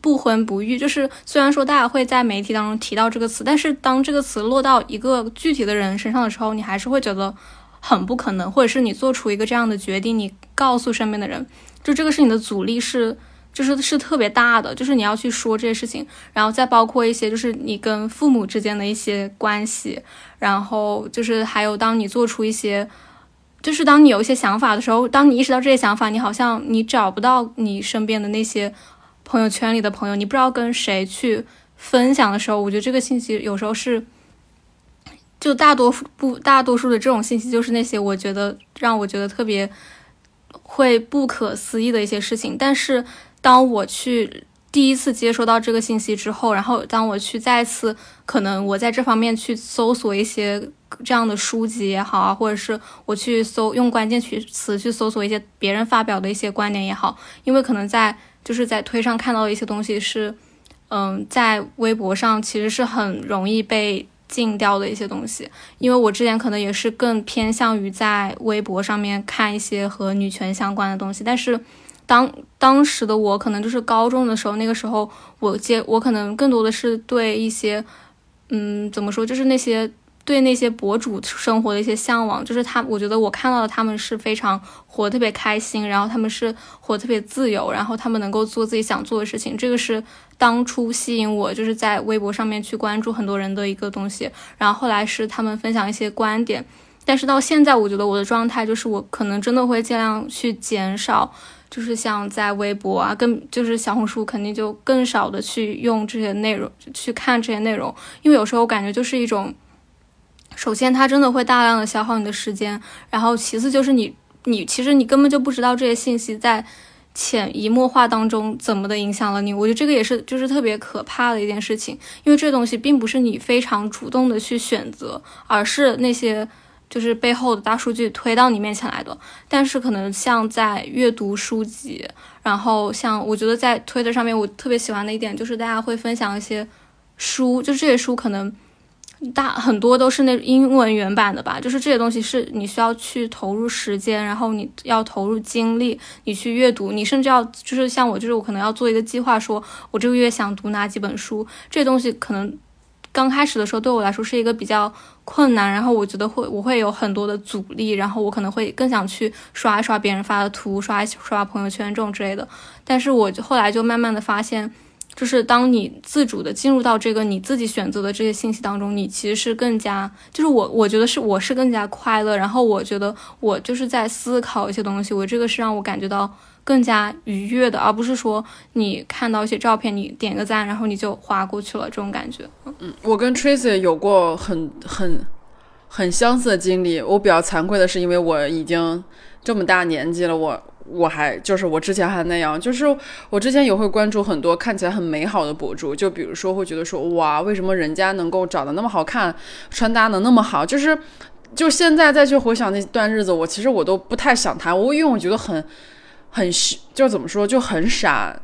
不婚不育，就是虽然说大家会在媒体当中提到这个词，但是当这个词落到一个具体的人身上的时候，你还是会觉得很不可能，或者是你做出一个这样的决定，你告诉身边的人，就这个是你的阻力是。就是是特别大的，就是你要去说这些事情，然后再包括一些就是你跟父母之间的一些关系，然后就是还有当你做出一些，就是当你有一些想法的时候，当你意识到这些想法，你好像你找不到你身边的那些朋友圈里的朋友，你不知道跟谁去分享的时候，我觉得这个信息有时候是，就大多不大多数的这种信息就是那些我觉得让我觉得特别会不可思议的一些事情，但是。当我去第一次接收到这个信息之后，然后当我去再次可能我在这方面去搜索一些这样的书籍也好啊，或者是我去搜用关键词去搜索一些别人发表的一些观点也好，因为可能在就是在推上看到的一些东西是，嗯，在微博上其实是很容易被禁掉的一些东西，因为我之前可能也是更偏向于在微博上面看一些和女权相关的东西，但是。当当时的我可能就是高中的时候，那个时候我接我可能更多的是对一些，嗯，怎么说，就是那些对那些博主生活的一些向往，就是他，我觉得我看到的他们是非常活特别开心，然后他们是活特别自由，然后他们能够做自己想做的事情，这个是当初吸引我就是在微博上面去关注很多人的一个东西，然后后来是他们分享一些观点，但是到现在我觉得我的状态就是我可能真的会尽量去减少。就是像在微博啊，更就是小红书，肯定就更少的去用这些内容去看这些内容，因为有时候我感觉就是一种，首先它真的会大量的消耗你的时间，然后其次就是你你其实你根本就不知道这些信息在潜移默化当中怎么的影响了你，我觉得这个也是就是特别可怕的一件事情，因为这东西并不是你非常主动的去选择，而是那些。就是背后的大数据推到你面前来的，但是可能像在阅读书籍，然后像我觉得在推的上面，我特别喜欢的一点就是大家会分享一些书，就这些书可能大很多都是那英文原版的吧，就是这些东西是你需要去投入时间，然后你要投入精力，你去阅读，你甚至要就是像我，就是我可能要做一个计划，说我这个月想读哪几本书，这些东西可能。刚开始的时候，对我来说是一个比较困难，然后我觉得会我会有很多的阻力，然后我可能会更想去刷一刷别人发的图，刷一刷朋友圈这种之类的。但是我后来就慢慢的发现，就是当你自主的进入到这个你自己选择的这些信息当中，你其实是更加，就是我我觉得是我是更加快乐，然后我觉得我就是在思考一些东西，我这个是让我感觉到。更加愉悦的，而不是说你看到一些照片，你点个赞，然后你就划过去了这种感觉。嗯，我跟 Tracy 有过很很很相似的经历。我比较惭愧的是，因为我已经这么大年纪了，我我还就是我之前还那样，就是我之前也会关注很多看起来很美好的博主，就比如说会觉得说哇，为什么人家能够长得那么好看，穿搭能那么好？就是就现在再去回想那段日子，我其实我都不太想谈，我因为我觉得很。很就怎么说就很傻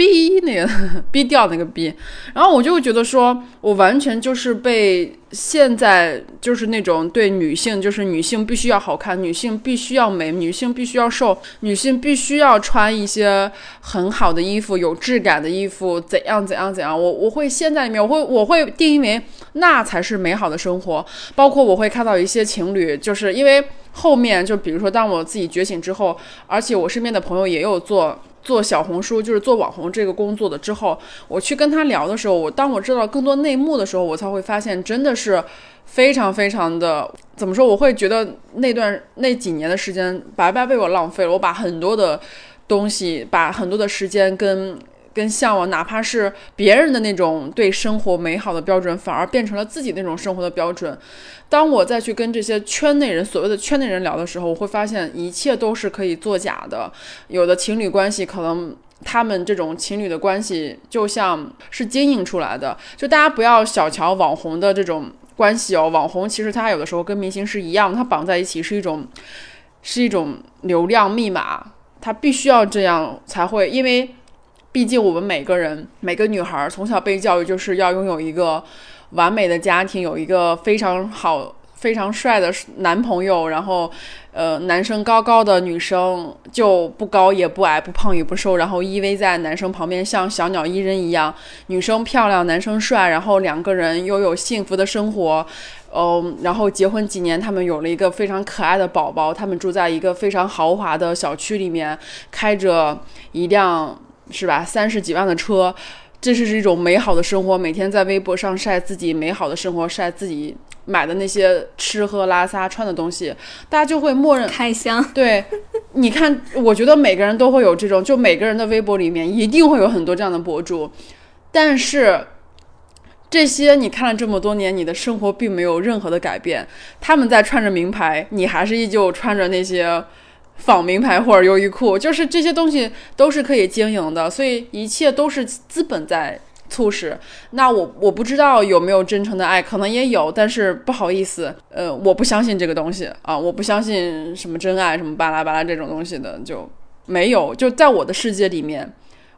逼那个逼掉那个逼，然后我就觉得说，我完全就是被现在就是那种对女性，就是女性必须要好看，女性必须要美，女性必须要瘦，女性必须要穿一些很好的衣服，有质感的衣服，怎样怎样怎样。我我会现在里面，我会我会定义为那才是美好的生活。包括我会看到一些情侣，就是因为。后面就比如说，当我自己觉醒之后，而且我身边的朋友也有做做小红书，就是做网红这个工作的之后，我去跟他聊的时候，我当我知道更多内幕的时候，我才会发现真的是非常非常的怎么说？我会觉得那段那几年的时间白白被我浪费了，我把很多的东西，把很多的时间跟。跟向往，哪怕是别人的那种对生活美好的标准，反而变成了自己那种生活的标准。当我再去跟这些圈内人，所谓的圈内人聊的时候，我会发现一切都是可以作假的。有的情侣关系，可能他们这种情侣的关系就像是经营出来的。就大家不要小瞧网红的这种关系哦，网红其实他有的时候跟明星是一样，他绑在一起是一种 是一种流量密码，他必须要这样才会，因为。毕竟我们每个人，每个女孩从小被教育就是要拥有一个完美的家庭，有一个非常好、非常帅的男朋友，然后，呃，男生高高的，女生就不高也不矮，不胖也不瘦，然后依偎在男生旁边，像小鸟依人一样。女生漂亮，男生帅，然后两个人拥有幸福的生活，嗯，然后结婚几年，他们有了一个非常可爱的宝宝，他们住在一个非常豪华的小区里面，开着一辆是吧三十几万的车，这是一种美好的生活，每天在微博上晒自己美好的生活，晒自己。买的那些吃喝拉撒穿的东西，大家就会默认开箱。对，你看，我觉得每个人都会有这种，就每个人的微博里面一定会有很多这样的博主，但是这些你看了这么多年，你的生活并没有任何的改变。他们在穿着名牌，你还是依旧穿着那些仿名牌或者优衣库，就是这些东西都是可以经营的，所以一切都是资本在。促使，那我我不知道有没有真诚的爱，可能也有，但是不好意思，呃，我不相信这个东西啊，我不相信什么真爱，什么巴拉巴拉这种东西的就没有，就在我的世界里面。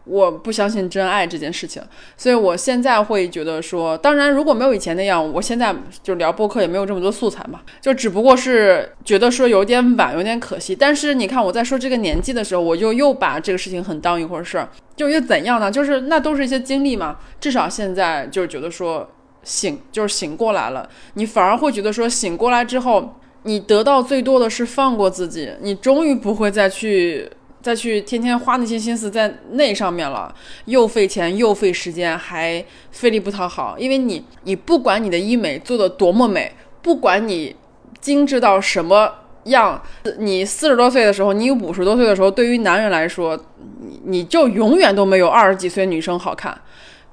我不相信真爱这件事情，所以我现在会觉得说，当然如果没有以前那样，我现在就聊播客也没有这么多素材嘛，就只不过是觉得说有点晚，有点可惜。但是你看我在说这个年纪的时候，我就又把这个事情很当一回事儿，就又怎样呢？就是那都是一些经历嘛。至少现在就是觉得说醒，就是醒过来了。你反而会觉得说醒过来之后，你得到最多的是放过自己，你终于不会再去。再去天天花那些心思在那上面了，又费钱又费时间，还费力不讨好。因为你，你不管你的医美做的多么美，不管你精致到什么样，你四十多岁的时候，你五十多岁的时候，对于男人来说，你你就永远都没有二十几岁女生好看。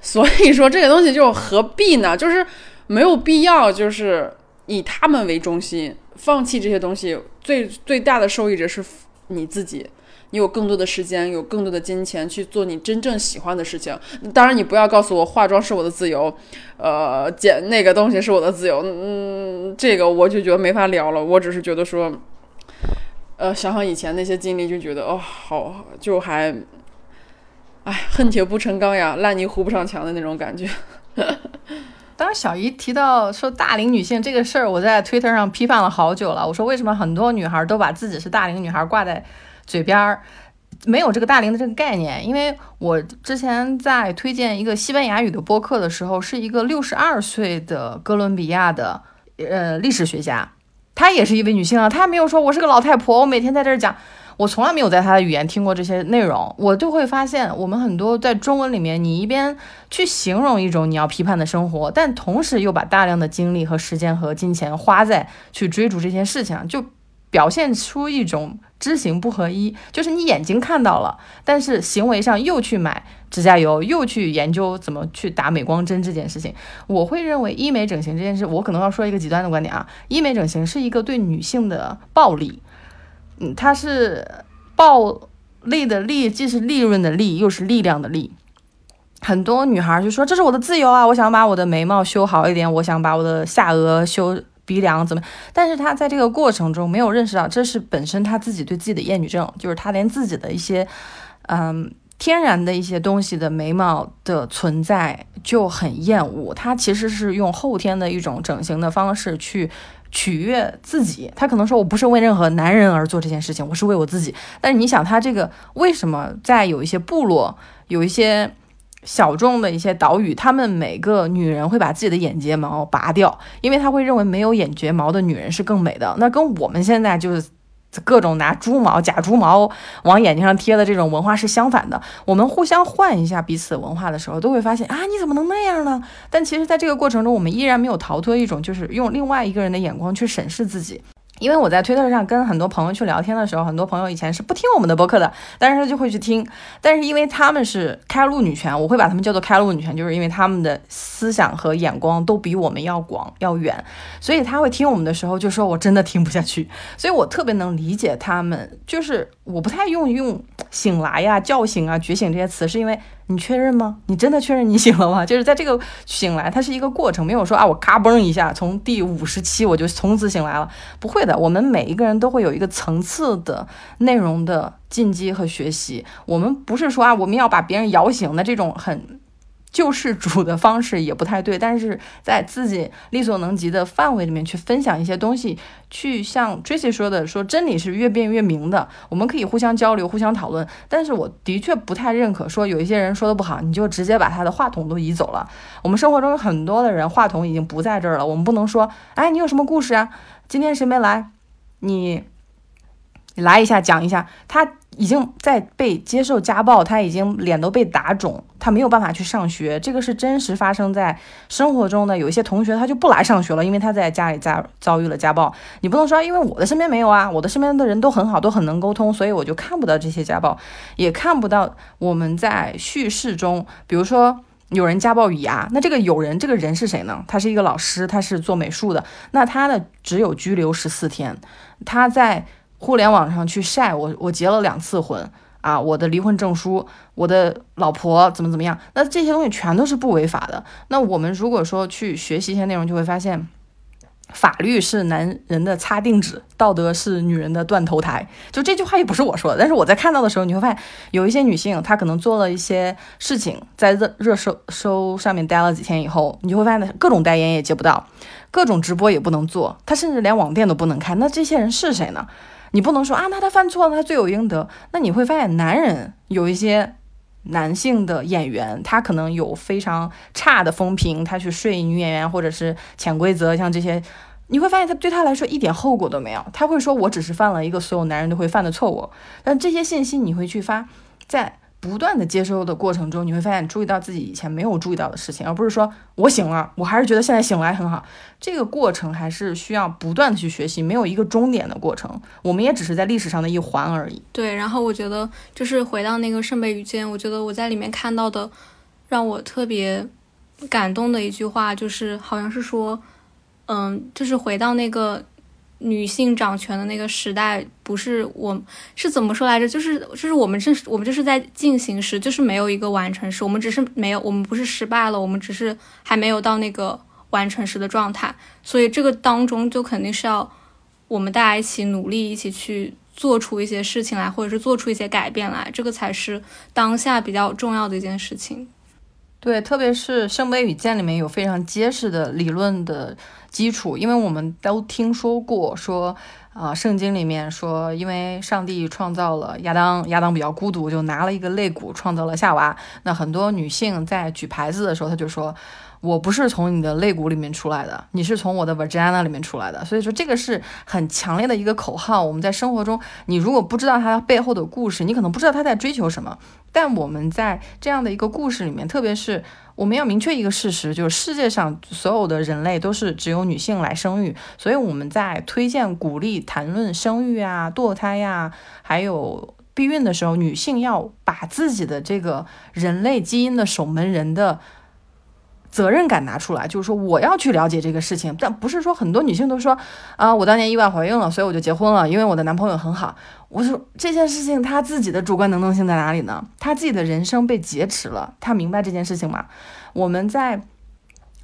所以说这个东西就何必呢？就是没有必要，就是以他们为中心，放弃这些东西，最最大的受益者是你自己。你有更多的时间，有更多的金钱去做你真正喜欢的事情。当然，你不要告诉我化妆是我的自由，呃，剪那个东西是我的自由。嗯，这个我就觉得没法聊了。我只是觉得说，呃，想想以前那些经历，就觉得哦，好，就还，哎，恨铁不成钢呀，烂泥糊不上墙的那种感觉。当时小姨提到说大龄女性这个事儿，我在推特上批判了好久了。我说为什么很多女孩都把自己是大龄女孩挂在。嘴边儿没有这个大龄的这个概念，因为我之前在推荐一个西班牙语的播客的时候，是一个六十二岁的哥伦比亚的呃历史学家，她也是一位女性啊，她没有说我是个老太婆，我每天在这儿讲，我从来没有在她的语言听过这些内容，我就会发现我们很多在中文里面，你一边去形容一种你要批判的生活，但同时又把大量的精力和时间和金钱花在去追逐这件事情，就。表现出一种知行不合一，就是你眼睛看到了，但是行为上又去买指甲油，又去研究怎么去打美光针这件事情，我会认为医美整形这件事，我可能要说一个极端的观点啊，医美整形是一个对女性的暴力，嗯，它是暴力的利，既是利润的利，又是力量的利。很多女孩就说这是我的自由啊，我想把我的眉毛修好一点，我想把我的下颚修。鼻梁怎么？但是他在这个过程中没有认识到，这是本身他自己对自己的厌女症，就是他连自己的一些，嗯，天然的一些东西的眉毛的存在就很厌恶。他其实是用后天的一种整形的方式去取悦自己。他可能说我不是为任何男人而做这件事情，我是为我自己。但是你想，他这个为什么在有一些部落有一些？小众的一些岛屿，他们每个女人会把自己的眼睫毛拔掉，因为她会认为没有眼睫毛的女人是更美的。那跟我们现在就是各种拿猪毛、假猪毛往眼睛上贴的这种文化是相反的。我们互相换一下彼此文化的时候，都会发现啊，你怎么能那样呢？但其实，在这个过程中，我们依然没有逃脱一种就是用另外一个人的眼光去审视自己。因为我在推特上跟很多朋友去聊天的时候，很多朋友以前是不听我们的播客的，但是他就会去听。但是因为他们是开路女权，我会把他们叫做开路女权，就是因为他们的思想和眼光都比我们要广要远，所以他会听我们的时候就说：“我真的听不下去。”所以我特别能理解他们，就是我不太用用醒来呀、叫醒啊、觉醒这些词，是因为。你确认吗？你真的确认你醒了吗？就是在这个醒来，它是一个过程，没有说啊，我嘎嘣一下从第五十期我就从此醒来了，不会的。我们每一个人都会有一个层次的内容的进阶和学习。我们不是说啊，我们要把别人摇醒的这种很救世主的方式也不太对，但是在自己力所能及的范围里面去分享一些东西，去像 Tracy 说的，说真理是越辩越明的，我们可以互相交流、互相讨论。但是我的确不太认可说有一些人说的不好，你就直接把他的话筒都移走了。我们生活中有很多的人话筒已经不在这儿了，我们不能说，哎，你有什么故事啊？今天谁没来？你。来一下，讲一下，他已经在被接受家暴，他已经脸都被打肿，他没有办法去上学。这个是真实发生在生活中的。有一些同学他就不来上学了，因为他在家里遭遭遇了家暴。你不能说，因为我的身边没有啊，我的身边的人都很好，都很能沟通，所以我就看不到这些家暴，也看不到我们在叙事中，比如说有人家暴雨牙，那这个有人这个人是谁呢？他是一个老师，他是做美术的，那他的只有拘留十四天，他在。互联网上去晒我，我结了两次婚啊，我的离婚证书，我的老婆怎么怎么样？那这些东西全都是不违法的。那我们如果说去学习一些内容，就会发现，法律是男人的擦腚纸，道德是女人的断头台。就这句话也不是我说的，但是我在看到的时候，你会发现有一些女性，她可能做了一些事情，在热热搜搜上面待了几天以后，你就会发现各种代言也接不到，各种直播也不能做，她甚至连网店都不能开。那这些人是谁呢？你不能说啊，那他犯错了，他罪有应得。那你会发现，男人有一些男性的演员，他可能有非常差的风评，他去睡女演员或者是潜规则，像这些，你会发现他对他来说一点后果都没有。他会说，我只是犯了一个所有男人都会犯的错误。但这些信息你会去发在。不断的接收的过程中，你会发现注意到自己以前没有注意到的事情，而不是说我醒了，我还是觉得现在醒来很好。这个过程还是需要不断的去学习，没有一个终点的过程。我们也只是在历史上的一环而已。对，然后我觉得就是回到那个圣杯与剑，我觉得我在里面看到的让我特别感动的一句话，就是好像是说，嗯，就是回到那个。女性掌权的那个时代，不是我是怎么说来着？就是就是我们正是我们就是在进行时，就是没有一个完成时，我们只是没有，我们不是失败了，我们只是还没有到那个完成时的状态。所以这个当中就肯定是要我们大家一起努力，一起去做出一些事情来，或者是做出一些改变来，这个才是当下比较重要的一件事情。对，特别是《圣杯与剑》里面有非常结实的理论的。基础，因为我们都听说过说，啊，圣经里面说，因为上帝创造了亚当，亚当比较孤独，就拿了一个肋骨创造了夏娃。那很多女性在举牌子的时候，她就说。我不是从你的肋骨里面出来的，你是从我的 vagina 里面出来的，所以说这个是很强烈的一个口号。我们在生活中，你如果不知道它背后的故事，你可能不知道他在追求什么。但我们在这样的一个故事里面，特别是我们要明确一个事实，就是世界上所有的人类都是只有女性来生育，所以我们在推荐、鼓励、谈论生育啊、堕胎呀，还有避孕的时候，女性要把自己的这个人类基因的守门人的。责任感拿出来，就是说我要去了解这个事情，但不是说很多女性都说啊，我当年意外怀孕了，所以我就结婚了，因为我的男朋友很好。我说这件事情他自己的主观能动性在哪里呢？他自己的人生被劫持了，他明白这件事情吗？我们在，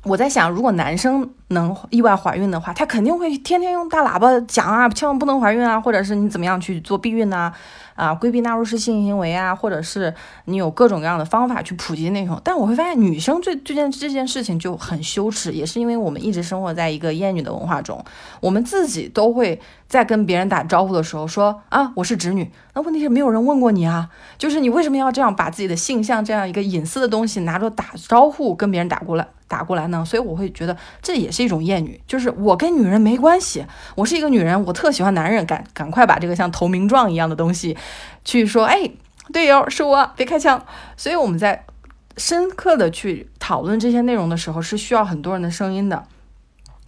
我在想，如果男生能意外怀孕的话，他肯定会天天用大喇叭讲啊，千万不能怀孕啊，或者是你怎么样去做避孕呢？啊，啊规避纳入式性行为啊，或者是你有各种各样的方法去普及那种，但我会发现女生最最件这件事情就很羞耻，也是因为我们一直生活在一个厌女的文化中，我们自己都会在跟别人打招呼的时候说啊，我是直女，那问题是没有人问过你啊，就是你为什么要这样把自己的性向这样一个隐私的东西拿着打招呼跟别人打过来？打过来呢，所以我会觉得这也是一种厌女，就是我跟女人没关系，我是一个女人，我特喜欢男人，赶赶快把这个像投名状一样的东西，去说，哎，队友是我，别开枪。所以我们在深刻的去讨论这些内容的时候，是需要很多人的声音的。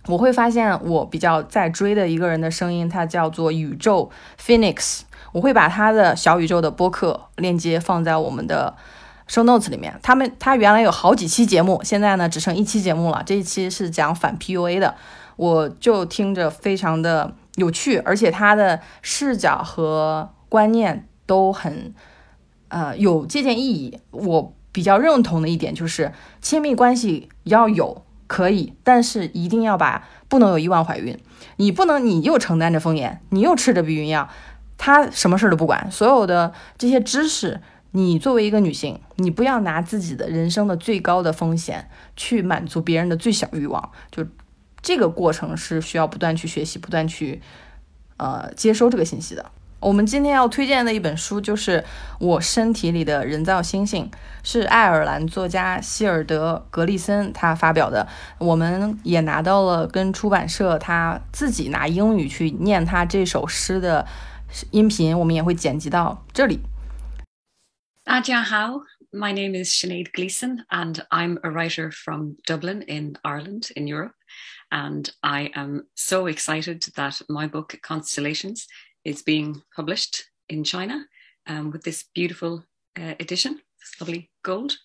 我会发现我比较在追的一个人的声音，他叫做宇宙 Phoenix，我会把他的小宇宙的播客链接放在我们的。show notes 里面，他们他原来有好几期节目，现在呢只剩一期节目了。这一期是讲反 PUA 的，我就听着非常的有趣，而且他的视角和观念都很呃有借鉴意义。我比较认同的一点就是，亲密关系要有可以，但是一定要把不能有意外怀孕，你不能你又承担着风险，你又吃着避孕药，他什么事儿都不管，所有的这些知识。你作为一个女性，你不要拿自己的人生的最高的风险去满足别人的最小欲望，就这个过程是需要不断去学习、不断去呃接收这个信息的。我们今天要推荐的一本书就是《我身体里的人造星星》，是爱尔兰作家希尔德·格利森他发表的。我们也拿到了跟出版社他自己拿英语去念他这首诗的音频，我们也会剪辑到这里。大家好，My name is Sinead Gleeson, and I'm a writer from Dublin in Ireland, in Europe. And I am so excited that my book, Constellations, is being published in China um, with this beautiful uh, edition, this lovely gold.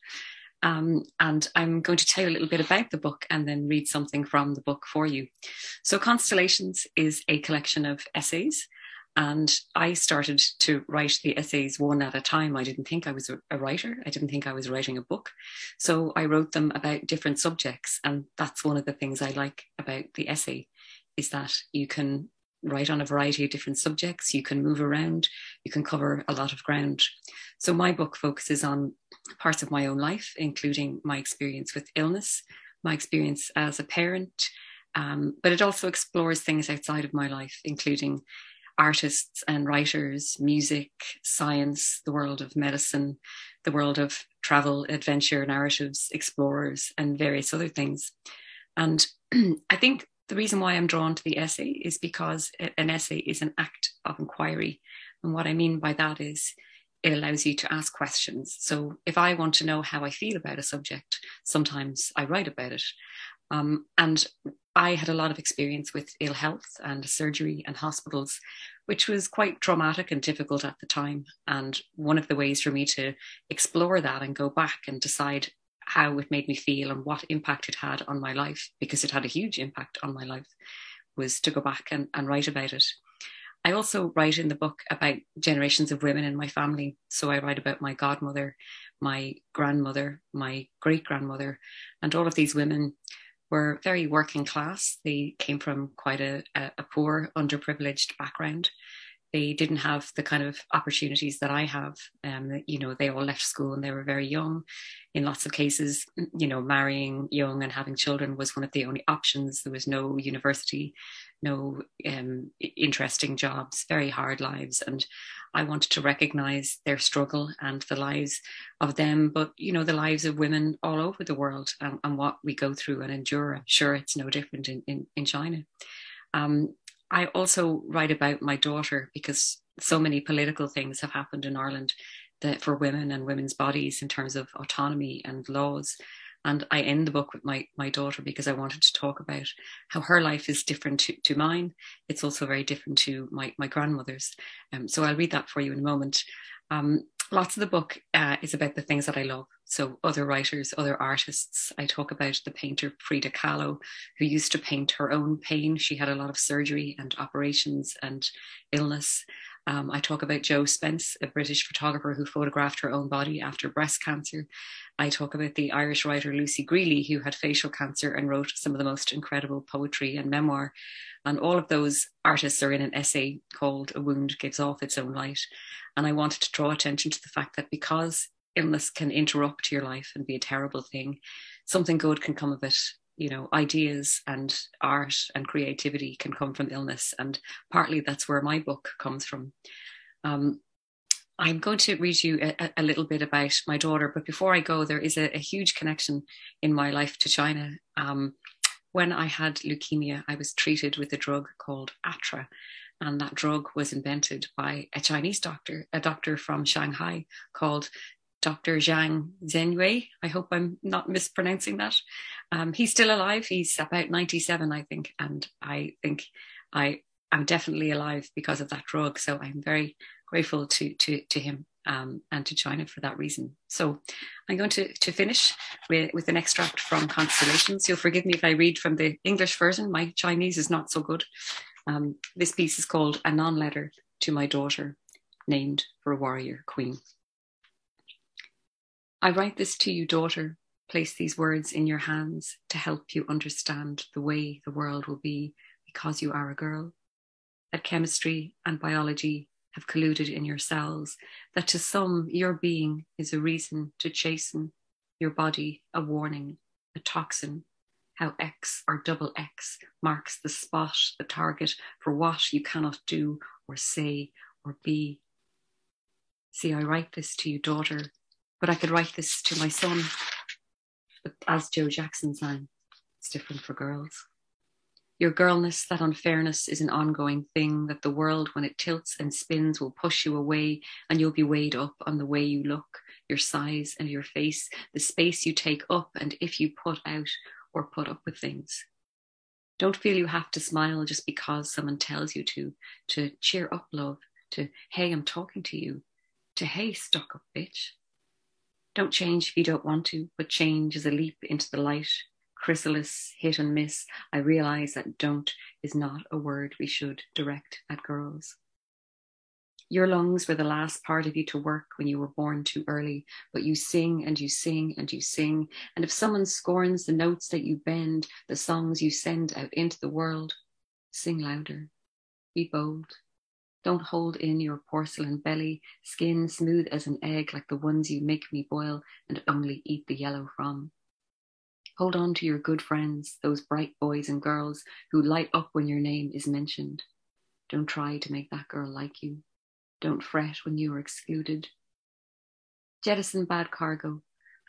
Um, and I'm going to tell you a little bit about the book and then read something from the book for you. So, Constellations is a collection of essays and I started to write the essays one at a time. I didn't think I was a, writer. I didn't think I was writing a book. So I wrote them about different subjects. And that's one of the things I like about the essay is that you can write on a variety of different subjects. You can move around. You can cover a lot of ground. So my book focuses on parts of my own life, including my experience with illness, my experience as a parent, um, but it also explores things outside of my life, including artists and writers, music, science, the world of medicine, the world of travel, adventure, narratives, explorers, and various other things. And I think the reason why I'm drawn to the essay is because an essay is an act of inquiry. And what I mean by that is it allows you to ask questions. So if I want to know how I feel about a subject, sometimes I write about it. Um, and I had a lot of experience with ill health and surgery and hospitals, which was quite traumatic and difficult at the time. And one of the ways for me to explore that and go back and decide how it made me feel and what impact it had on my life, because it had a huge impact on my life, was to go back and, and write about it. I also write in the book about generations of women in my family. So I write about my godmother, my grandmother, my great grandmother, and all of these women were very working class. They came from quite a, a, poor, underprivileged background. They didn't have the kind of opportunities that I have. Um, you know, they all left school and they were very young. In lots of cases, you know, marrying young and having children was one of the only options. There was no university, no um, interesting jobs, very hard lives. And I wanted to recognize their struggle and the lives of them, but you know, the lives of women all over the world and, and what we go through and endure. I'm sure it's no different in, in, in China. Um, I also write about my daughter because so many political things have happened in Ireland that for women and women's bodies in terms of autonomy and laws. And I end the book with my, my daughter because I wanted to talk about how her life is different to, to mine. It's also very different to my, my grandmother's. Um, so I'll read that for you in a moment. Um, lots of the book uh, is about the things that I love. So other writers, other artists. I talk about the painter Frida Kahlo, who used to paint her own pain. She had a lot of surgery and operations and illness. Um, I talk about Jo Spence, a British photographer who photographed her own body after breast cancer. I talk about the Irish writer Lucy Greeley, who had facial cancer and wrote some of the most incredible poetry and memoir. And all of those artists are in an essay called A Wound Gives Off Its Own Light. And I wanted to draw attention to the fact that because illness can interrupt your life and be a terrible thing, something good can come of it you know ideas and art and creativity can come from illness. And partly that's where my book comes from. Um, i'm going to read you a, a, little bit about my daughter but before i go there is a, a huge connection in my life to china. Um, when i had leukemia i was treated with a drug called atra and that drug was invented by a Chinese doctor, a doctor from Shanghai called Dr. Zhang Zhenyue. I hope I'm not mispronouncing that. Um, he's still alive. He's about 97, I think. And I think I am definitely alive because of that drug. So I'm very grateful to, to, to him um, and to China for that reason. So I'm going to, to finish with, with an extract from Constellations. You'll forgive me if I read from the English version. My Chinese is not so good. Um, this piece is called A Non Letter to My Daughter, named for a warrior queen. I write this to you, daughter. Place these words in your hands to help you understand the way the world will be because you are a girl. That chemistry and biology have colluded in your cells, that to some your being is a reason to chasten, your body a warning, a toxin, how X or double X marks the spot, the target for what you cannot do or say or be. See, I write this to you, daughter, but I could write this to my son. But as Joe Jackson sang, it's different for girls. Your girlness, that unfairness is an ongoing thing that the world, when it tilts and spins, will push you away and you'll be weighed up on the way you look, your size and your face, the space you take up, and if you put out or put up with things. Don't feel you have to smile just because someone tells you to, to cheer up, love, to, hey, I'm talking to you, to, hey, stuck up, bitch. Don't change if you don't want to, but change is a leap into the light, chrysalis, hit and miss, I realize that don't is not a word we should direct at girls. Your lungs were the last part of you to work when you were born too early, but you sing and you sing and you sing. And if someone scorns the notes that you bend, the songs you send out into the world, sing louder, be bold. Don't hold in your porcelain belly, skin smooth as an egg like the ones you make me boil and only eat the yellow from. Hold on to your good friends, those bright boys and girls who light up when your name is mentioned. Don't try to make that girl like you. Don't fret when you are excluded. Jettison bad cargo,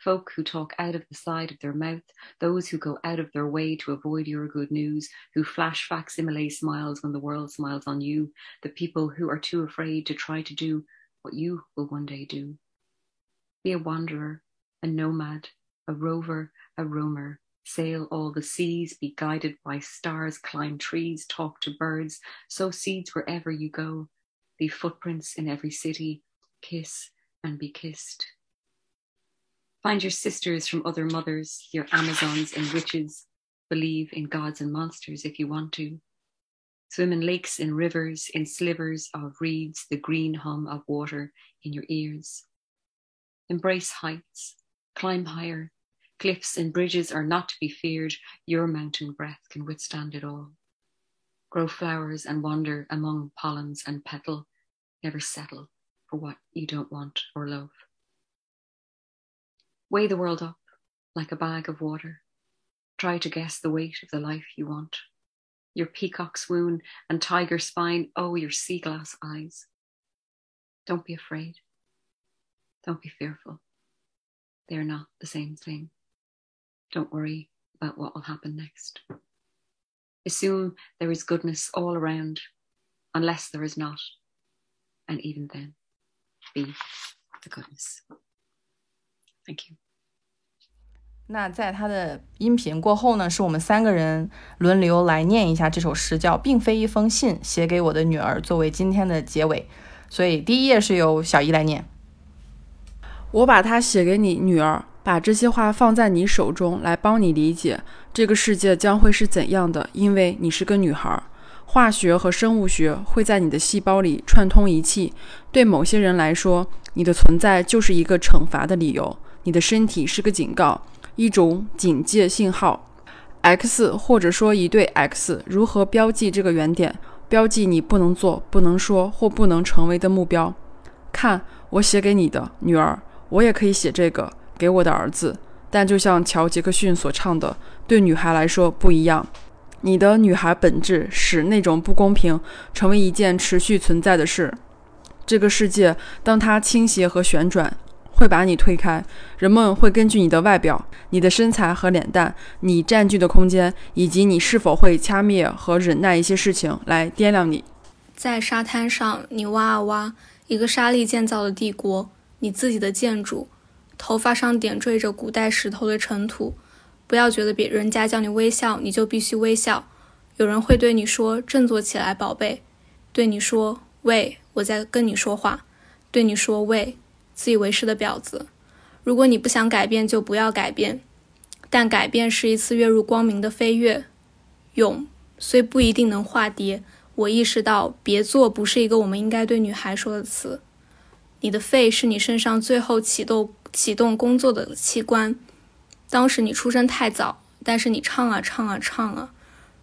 folk who talk out of the side of their mouth, those who go out of their way to avoid your good news, who flash facsimile smiles when the world smiles on you, the people who are too afraid to try to do what you will one day do. Be a wanderer, a nomad, a rover, a roamer, sail all the seas, be guided by stars, climb trees, talk to birds, sow seeds wherever you go, leave footprints in every city, kiss and be kissed. Find your sisters from other mothers, your Amazons and witches. Believe in gods and monsters if you want to. Swim in lakes, in rivers, in slivers of reeds, the green hum of water in your ears. Embrace heights, climb higher, Cliffs and bridges are not to be feared. Your mountain breath can withstand it all. Grow flowers and wander among pollens and petal. Never settle for what you don't want or love. Weigh the world up like a bag of water. Try to guess the weight of the life you want. Your peacock swoon and tiger spine, oh, your sea glass eyes. Don't be afraid. Don't be fearful. They are not the same thing. Don't worry about what will happen next. Assume there is goodness all around, unless there is not. And even then, be the goodness. Thank you. 那在他的音频过后呢，是我们三个人轮流来念一下这首诗，叫《并非一封信写给我的女儿》，作为今天的结尾。所以第一页是由小姨来念。我把它写给你女儿，把这些话放在你手中，来帮你理解这个世界将会是怎样的。因为你是个女孩，化学和生物学会在你的细胞里串通一气。对某些人来说，你的存在就是一个惩罚的理由。你的身体是个警告，一种警戒信号。X 或者说一对 X 如何标记这个原点？标记你不能做、不能说或不能成为的目标。看，我写给你的女儿，我也可以写这个。给我的儿子，但就像乔·杰克逊所唱的，对女孩来说不一样。你的女孩本质使那种不公平成为一件持续存在的事。这个世界，当它倾斜和旋转，会把你推开。人们会根据你的外表、你的身材和脸蛋、你占据的空间，以及你是否会掐灭和忍耐一些事情来掂量你。在沙滩上，你挖啊挖一个沙粒建造的帝国，你自己的建筑。头发上点缀着古代石头的尘土，不要觉得别人家叫你微笑，你就必须微笑。有人会对你说：“振作起来，宝贝。”对你说：“喂，我在跟你说话。”对你说：“喂，自以为是的婊子。”如果你不想改变，就不要改变。但改变是一次跃入光明的飞跃。勇虽不一定能化蝶，我意识到“别做”不是一个我们应该对女孩说的词。你的肺是你身上最后启动。启动工作的器官。当时你出生太早，但是你唱啊唱啊唱啊。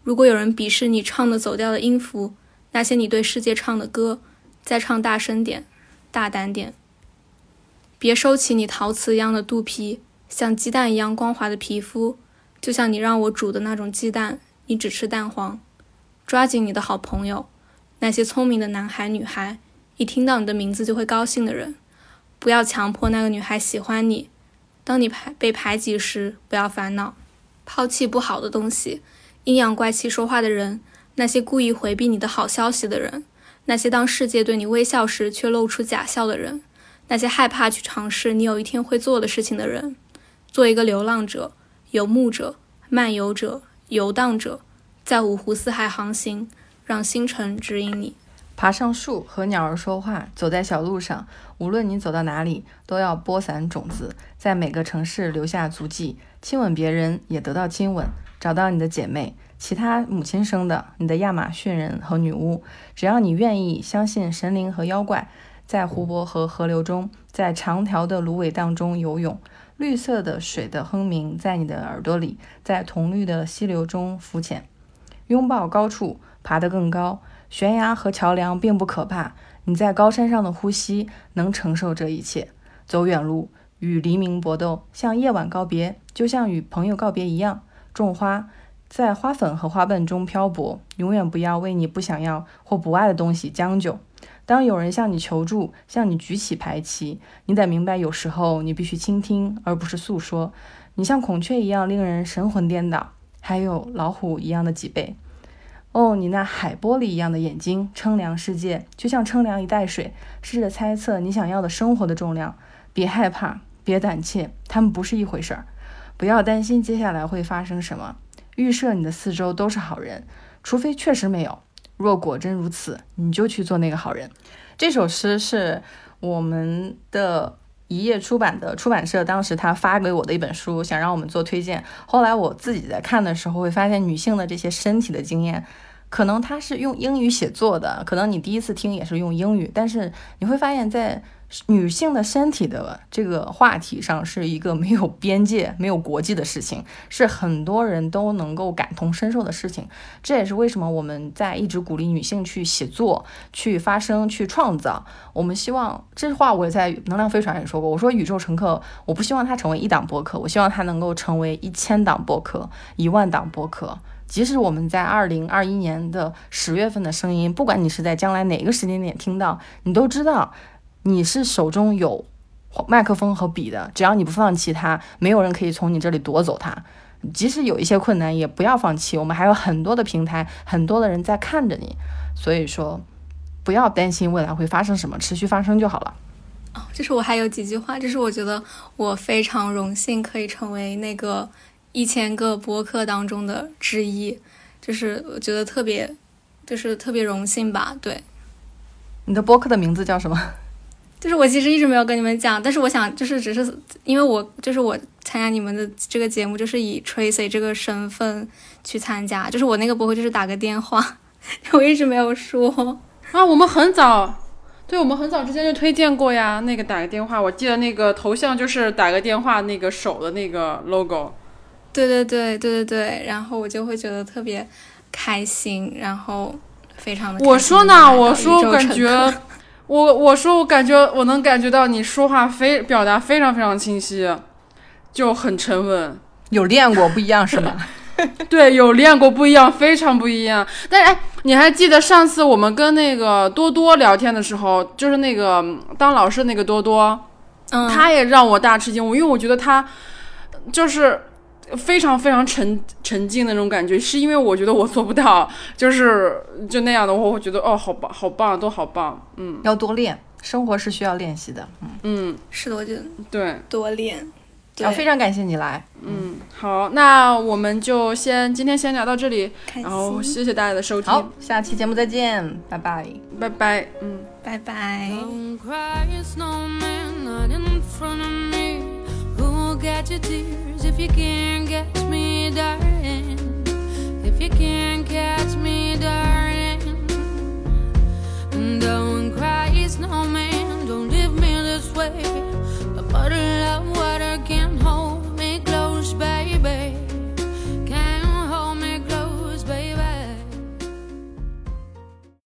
如果有人鄙视你唱的走调的音符，那些你对世界唱的歌，再唱大声点，大胆点。别收起你陶瓷一样的肚皮，像鸡蛋一样光滑的皮肤，就像你让我煮的那种鸡蛋，你只吃蛋黄。抓紧你的好朋友，那些聪明的男孩女孩，一听到你的名字就会高兴的人。不要强迫那个女孩喜欢你。当你排被排挤时，不要烦恼，抛弃不好的东西，阴阳怪气说话的人，那些故意回避你的好消息的人，那些当世界对你微笑时却露出假笑的人。那些害怕去尝试你有一天会做的事情的人，做一个流浪者、游牧者、漫游者、游荡者，在五湖四海航行，让星辰指引你。爬上树和鸟儿说话，走在小路上，无论你走到哪里，都要播散种子，在每个城市留下足迹。亲吻别人，也得到亲吻。找到你的姐妹，其他母亲生的，你的亚马逊人和女巫。只要你愿意相信神灵和妖怪。在湖泊和河流中，在长条的芦苇荡中游泳，绿色的水的哼鸣在你的耳朵里，在铜绿的溪流中浮潜，拥抱高处，爬得更高。悬崖和桥梁并不可怕，你在高山上的呼吸能承受这一切。走远路，与黎明搏斗，向夜晚告别，就像与朋友告别一样。种花，在花粉和花瓣中漂泊，永远不要为你不想要或不爱的东西将就。当有人向你求助，向你举起牌旗，你得明白，有时候你必须倾听，而不是诉说。你像孔雀一样令人神魂颠倒，还有老虎一样的脊背。哦，你那海玻璃一样的眼睛，称量世界，就像称量一袋水。试着猜测你想要的生活的重量。别害怕，别胆怯，他们不是一回事儿。不要担心接下来会发生什么。预设你的四周都是好人，除非确实没有。若果真如此，你就去做那个好人。这首诗是我们的一页出版的出版社当时他发给我的一本书，想让我们做推荐。后来我自己在看的时候，会发现女性的这些身体的经验。可能它是用英语写作的，可能你第一次听也是用英语，但是你会发现在女性的身体的这个话题上是一个没有边界、没有国际的事情，是很多人都能够感同身受的事情。这也是为什么我们在一直鼓励女性去写作、去发声、去创造。我们希望这话我也在能量飞船也说过，我说宇宙乘客，我不希望它成为一档播客，我希望它能够成为一千档播客、一万档播客。即使我们在二零二一年的十月份的声音，不管你是在将来哪个时间点听到，你都知道你是手中有麦克风和笔的。只要你不放弃它，没有人可以从你这里夺走它。即使有一些困难，也不要放弃。我们还有很多的平台，很多的人在看着你。所以说，不要担心未来会发生什么，持续发生就好了。哦，就是我还有几句话，就是我觉得我非常荣幸可以成为那个。一千个播客当中的之一，就是我觉得特别，就是特别荣幸吧。对，你的播客的名字叫什么？就是我其实一直没有跟你们讲，但是我想，就是只是因为我就是我参加你们的这个节目，就是以 Tracy 这个身份去参加，就是我那个播客就是打个电话，我一直没有说啊。我们很早，对我们很早之前就推荐过呀。那个打个电话，我记得那个头像就是打个电话那个手的那个 logo。对对对对对对，然后我就会觉得特别开心，然后非常的。我说呢，我说感觉，我我说我感觉我能感觉到你说话非表达非常非常清晰，就很沉稳。有练过不一样是吗？对，有练过不一样，非常不一样。但是哎，你还记得上次我们跟那个多多聊天的时候，就是那个当老师那个多多，嗯，他也让我大吃惊。我因为我觉得他就是。非常非常沉沉静那种感觉，是因为我觉得我做不到，就是就那样的话，我会觉得哦，好棒，好棒，都好棒，嗯，要多练，生活是需要练习的，嗯。嗯，是的，我觉得对，多练，啊，非常感谢你来，嗯，好，那我们就先今天先聊到这里，然后谢谢大家的收听，好，下期节目再见，拜拜，拜拜，嗯，拜拜。Catch your tears if you can't catch me, darling. If you can't catch me, darling. Don't cry, man Don't leave me this way. A bottle of water can't hold me close, baby.